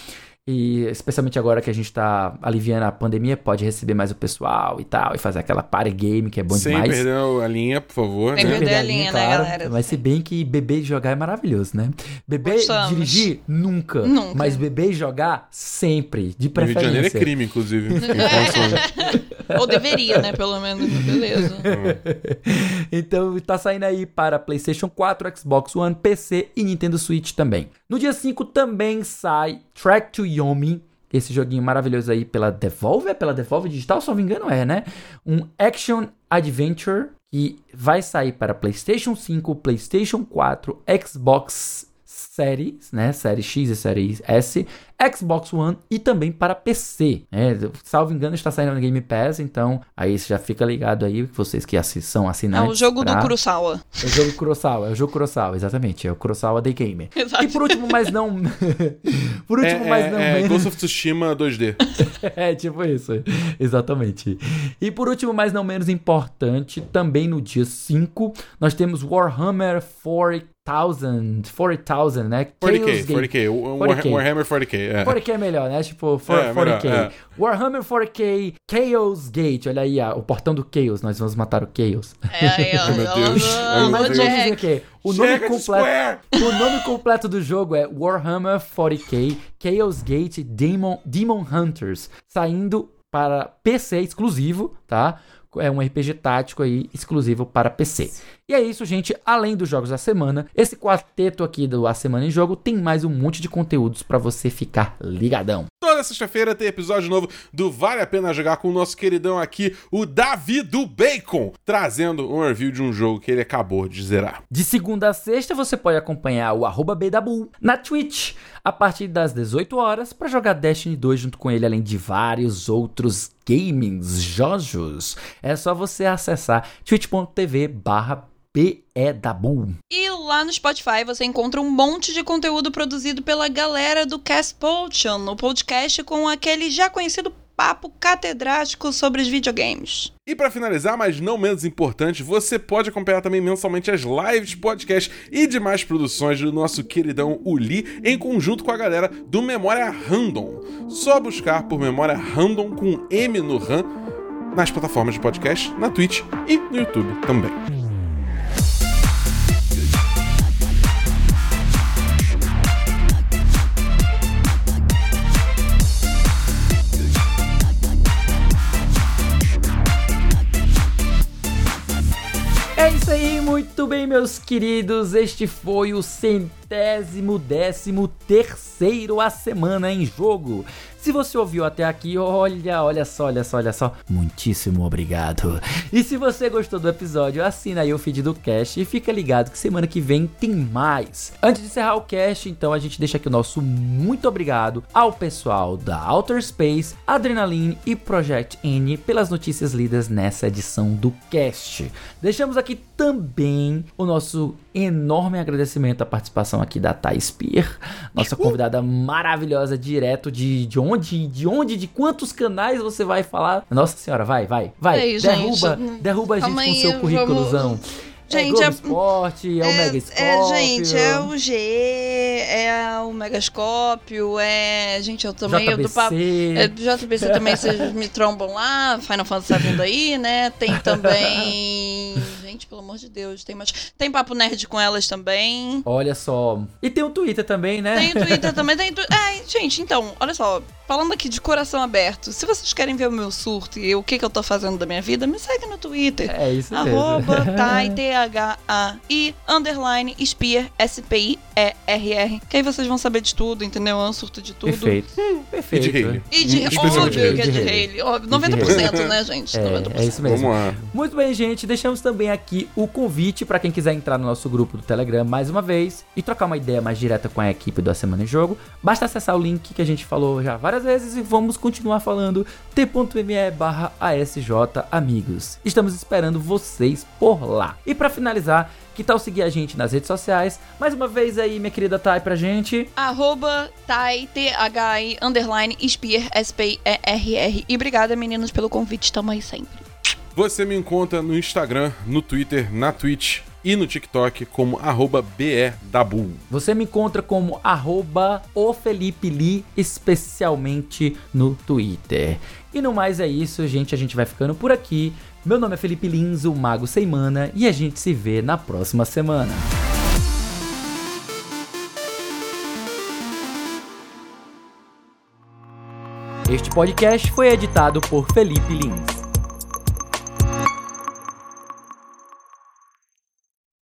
E especialmente agora que a gente tá aliviando a pandemia, pode receber mais o pessoal e tal, e fazer aquela party game que é bom Sem demais. Sem perder a linha, por favor. Sem né? perder a linha, né, claro. galera? Mas se bem que beber e jogar é maravilhoso, né? Beber e dirigir, nunca. nunca. Mas beber e jogar, sempre. De preferência. No Rio de Janeiro é crime, inclusive. Ou deveria, né? Pelo menos. Beleza. então tá saindo aí para PlayStation 4, Xbox One, PC e Nintendo Switch também. No dia 5 também sai Track to Yomi, esse joguinho maravilhoso aí pela Devolver, é pela Devolver Digital, se não me engano é, né? Um Action Adventure que vai sair para PlayStation 5, PlayStation 4, Xbox Series, né? Série X e Série S, Xbox One e também para PC. Né? Salvo engano, está saindo no Game Pass, então aí você já fica ligado aí, vocês que são assinantes. É o jogo pra... do Kurosawa. É o jogo Kurosawa, é o jogo Kurosawa, exatamente. É o Kurosawa The Game. Exato. E por último, mas não. por último, é, mas não. É, é Ghost of Tsushima 2D. é, tipo isso. Exatamente. E por último, mas não menos importante, também no dia 5, nós temos Warhammer 40 40,000, 40,000, né? 40k, 40k, 40K. Warhammer 40k. É. 40k é melhor, né? Tipo, for, é, 40k. Melhor, é. Warhammer 40k, Chaos Gate. Olha aí, ó, o portão do Chaos. Nós vamos matar o Chaos. É, aí, ó. Meu Deus. Mas eu vou dizer aqui. O nome, completo, o nome completo do jogo é Warhammer 40k, Chaos Gate Demon, Demon Hunters. Saindo para PC exclusivo, tá? É um RPG tático aí exclusivo para PC. E é isso, gente. Além dos jogos da semana, esse quarteto aqui do A Semana em Jogo tem mais um monte de conteúdos para você ficar ligadão. Toda sexta-feira tem episódio novo do Vale a Pena Jogar com o nosso queridão aqui, o Davi do Bacon, trazendo um review de um jogo que ele acabou de zerar. De segunda a sexta você pode acompanhar o arroba Bedabu na Twitch a partir das 18 horas para jogar Destiny 2 junto com ele, além de vários outros gamings, jogos. É só você acessar twitch.tv barra BE da Boom. E lá no Spotify você encontra um monte de conteúdo produzido pela galera do Cast Potion, no podcast com aquele já conhecido papo catedrático sobre os videogames. E para finalizar, mas não menos importante, você pode acompanhar também mensalmente as lives, podcasts e demais produções do nosso queridão Uli em conjunto com a galera do Memória Random. Só buscar por Memória Random com M no RAM nas plataformas de podcast, na Twitch e no YouTube também. Muito bem, meus queridos. Este foi o centésimo centésimo décimo terceiro A Semana em Jogo. Se você ouviu até aqui, olha, olha só, olha só, olha só. Muitíssimo obrigado. E se você gostou do episódio, assina aí o feed do cast e fica ligado que semana que vem tem mais. Antes de encerrar o cast, então a gente deixa aqui o nosso muito obrigado ao pessoal da Outer Space, Adrenaline e Project N pelas notícias lidas nessa edição do cast. Deixamos aqui também o nosso enorme agradecimento à participação aqui da Thais Spear, nossa convidada maravilhosa direto de, de onde, de onde, de quantos canais você vai falar? Nossa senhora, vai, vai, vai, Ei, derruba, gente, derruba a gente com seu currículozão. Gente, é é- Globo Esporte, é, o Mega Esporte. é, gente, é o G, é o Megascópio, é. Gente, eu também. Eu do papo. JBC. É, JBC também vocês me trombam lá, Final Fantasy tá vindo aí, né? Tem também. Gente, pelo amor de Deus, tem mais. Tem Papo Nerd com elas também. Olha só. E tem o Twitter também, né? Tem o Twitter também, tem. Tu... É, gente, então, olha só. Falando aqui de coração aberto, se vocês querem ver o meu surto e o que, que eu tô fazendo da minha vida, me segue no Twitter. É isso mesmo. Arroba Tai, T-H-A-I, underline, Spear, S-P-I-E-R-R. Que aí vocês vão saber de tudo, entendeu? É um surto de tudo. Perfeito. Perfeito. E de Haley. E de, Especialmente óbvio que é de Haley. Haley. Óbvio, E de 90%, né, gente? É, 90%. é isso mesmo. Vamos lá. Muito bem, gente. Deixamos também aqui o convite para quem quiser entrar no nosso grupo do Telegram mais uma vez e trocar uma ideia mais direta com a equipe do A Semana em Jogo. Basta acessar o link que a gente falou já várias vezes e vamos continuar falando t.me barra ASJ Amigos. Estamos esperando vocês por lá. E para finalizar, que tal seguir a gente nas redes sociais? Mais uma vez aí, minha querida Thay, pra gente. Arroba Tai, T-H-I, underline, Spear, S-P-I-E-R-R. E obrigada, meninos, pelo convite. Tamo aí sempre. Você me encontra no Instagram, no Twitter, na Twitch e no TikTok como BEDabu. Você me encontra como arroba o Felipe especialmente no Twitter. E no mais é isso, gente. A gente vai ficando por aqui. Meu nome é Felipe Lins, o Mago Sem Mana, e a gente se vê na próxima semana. Este podcast foi editado por Felipe Lins.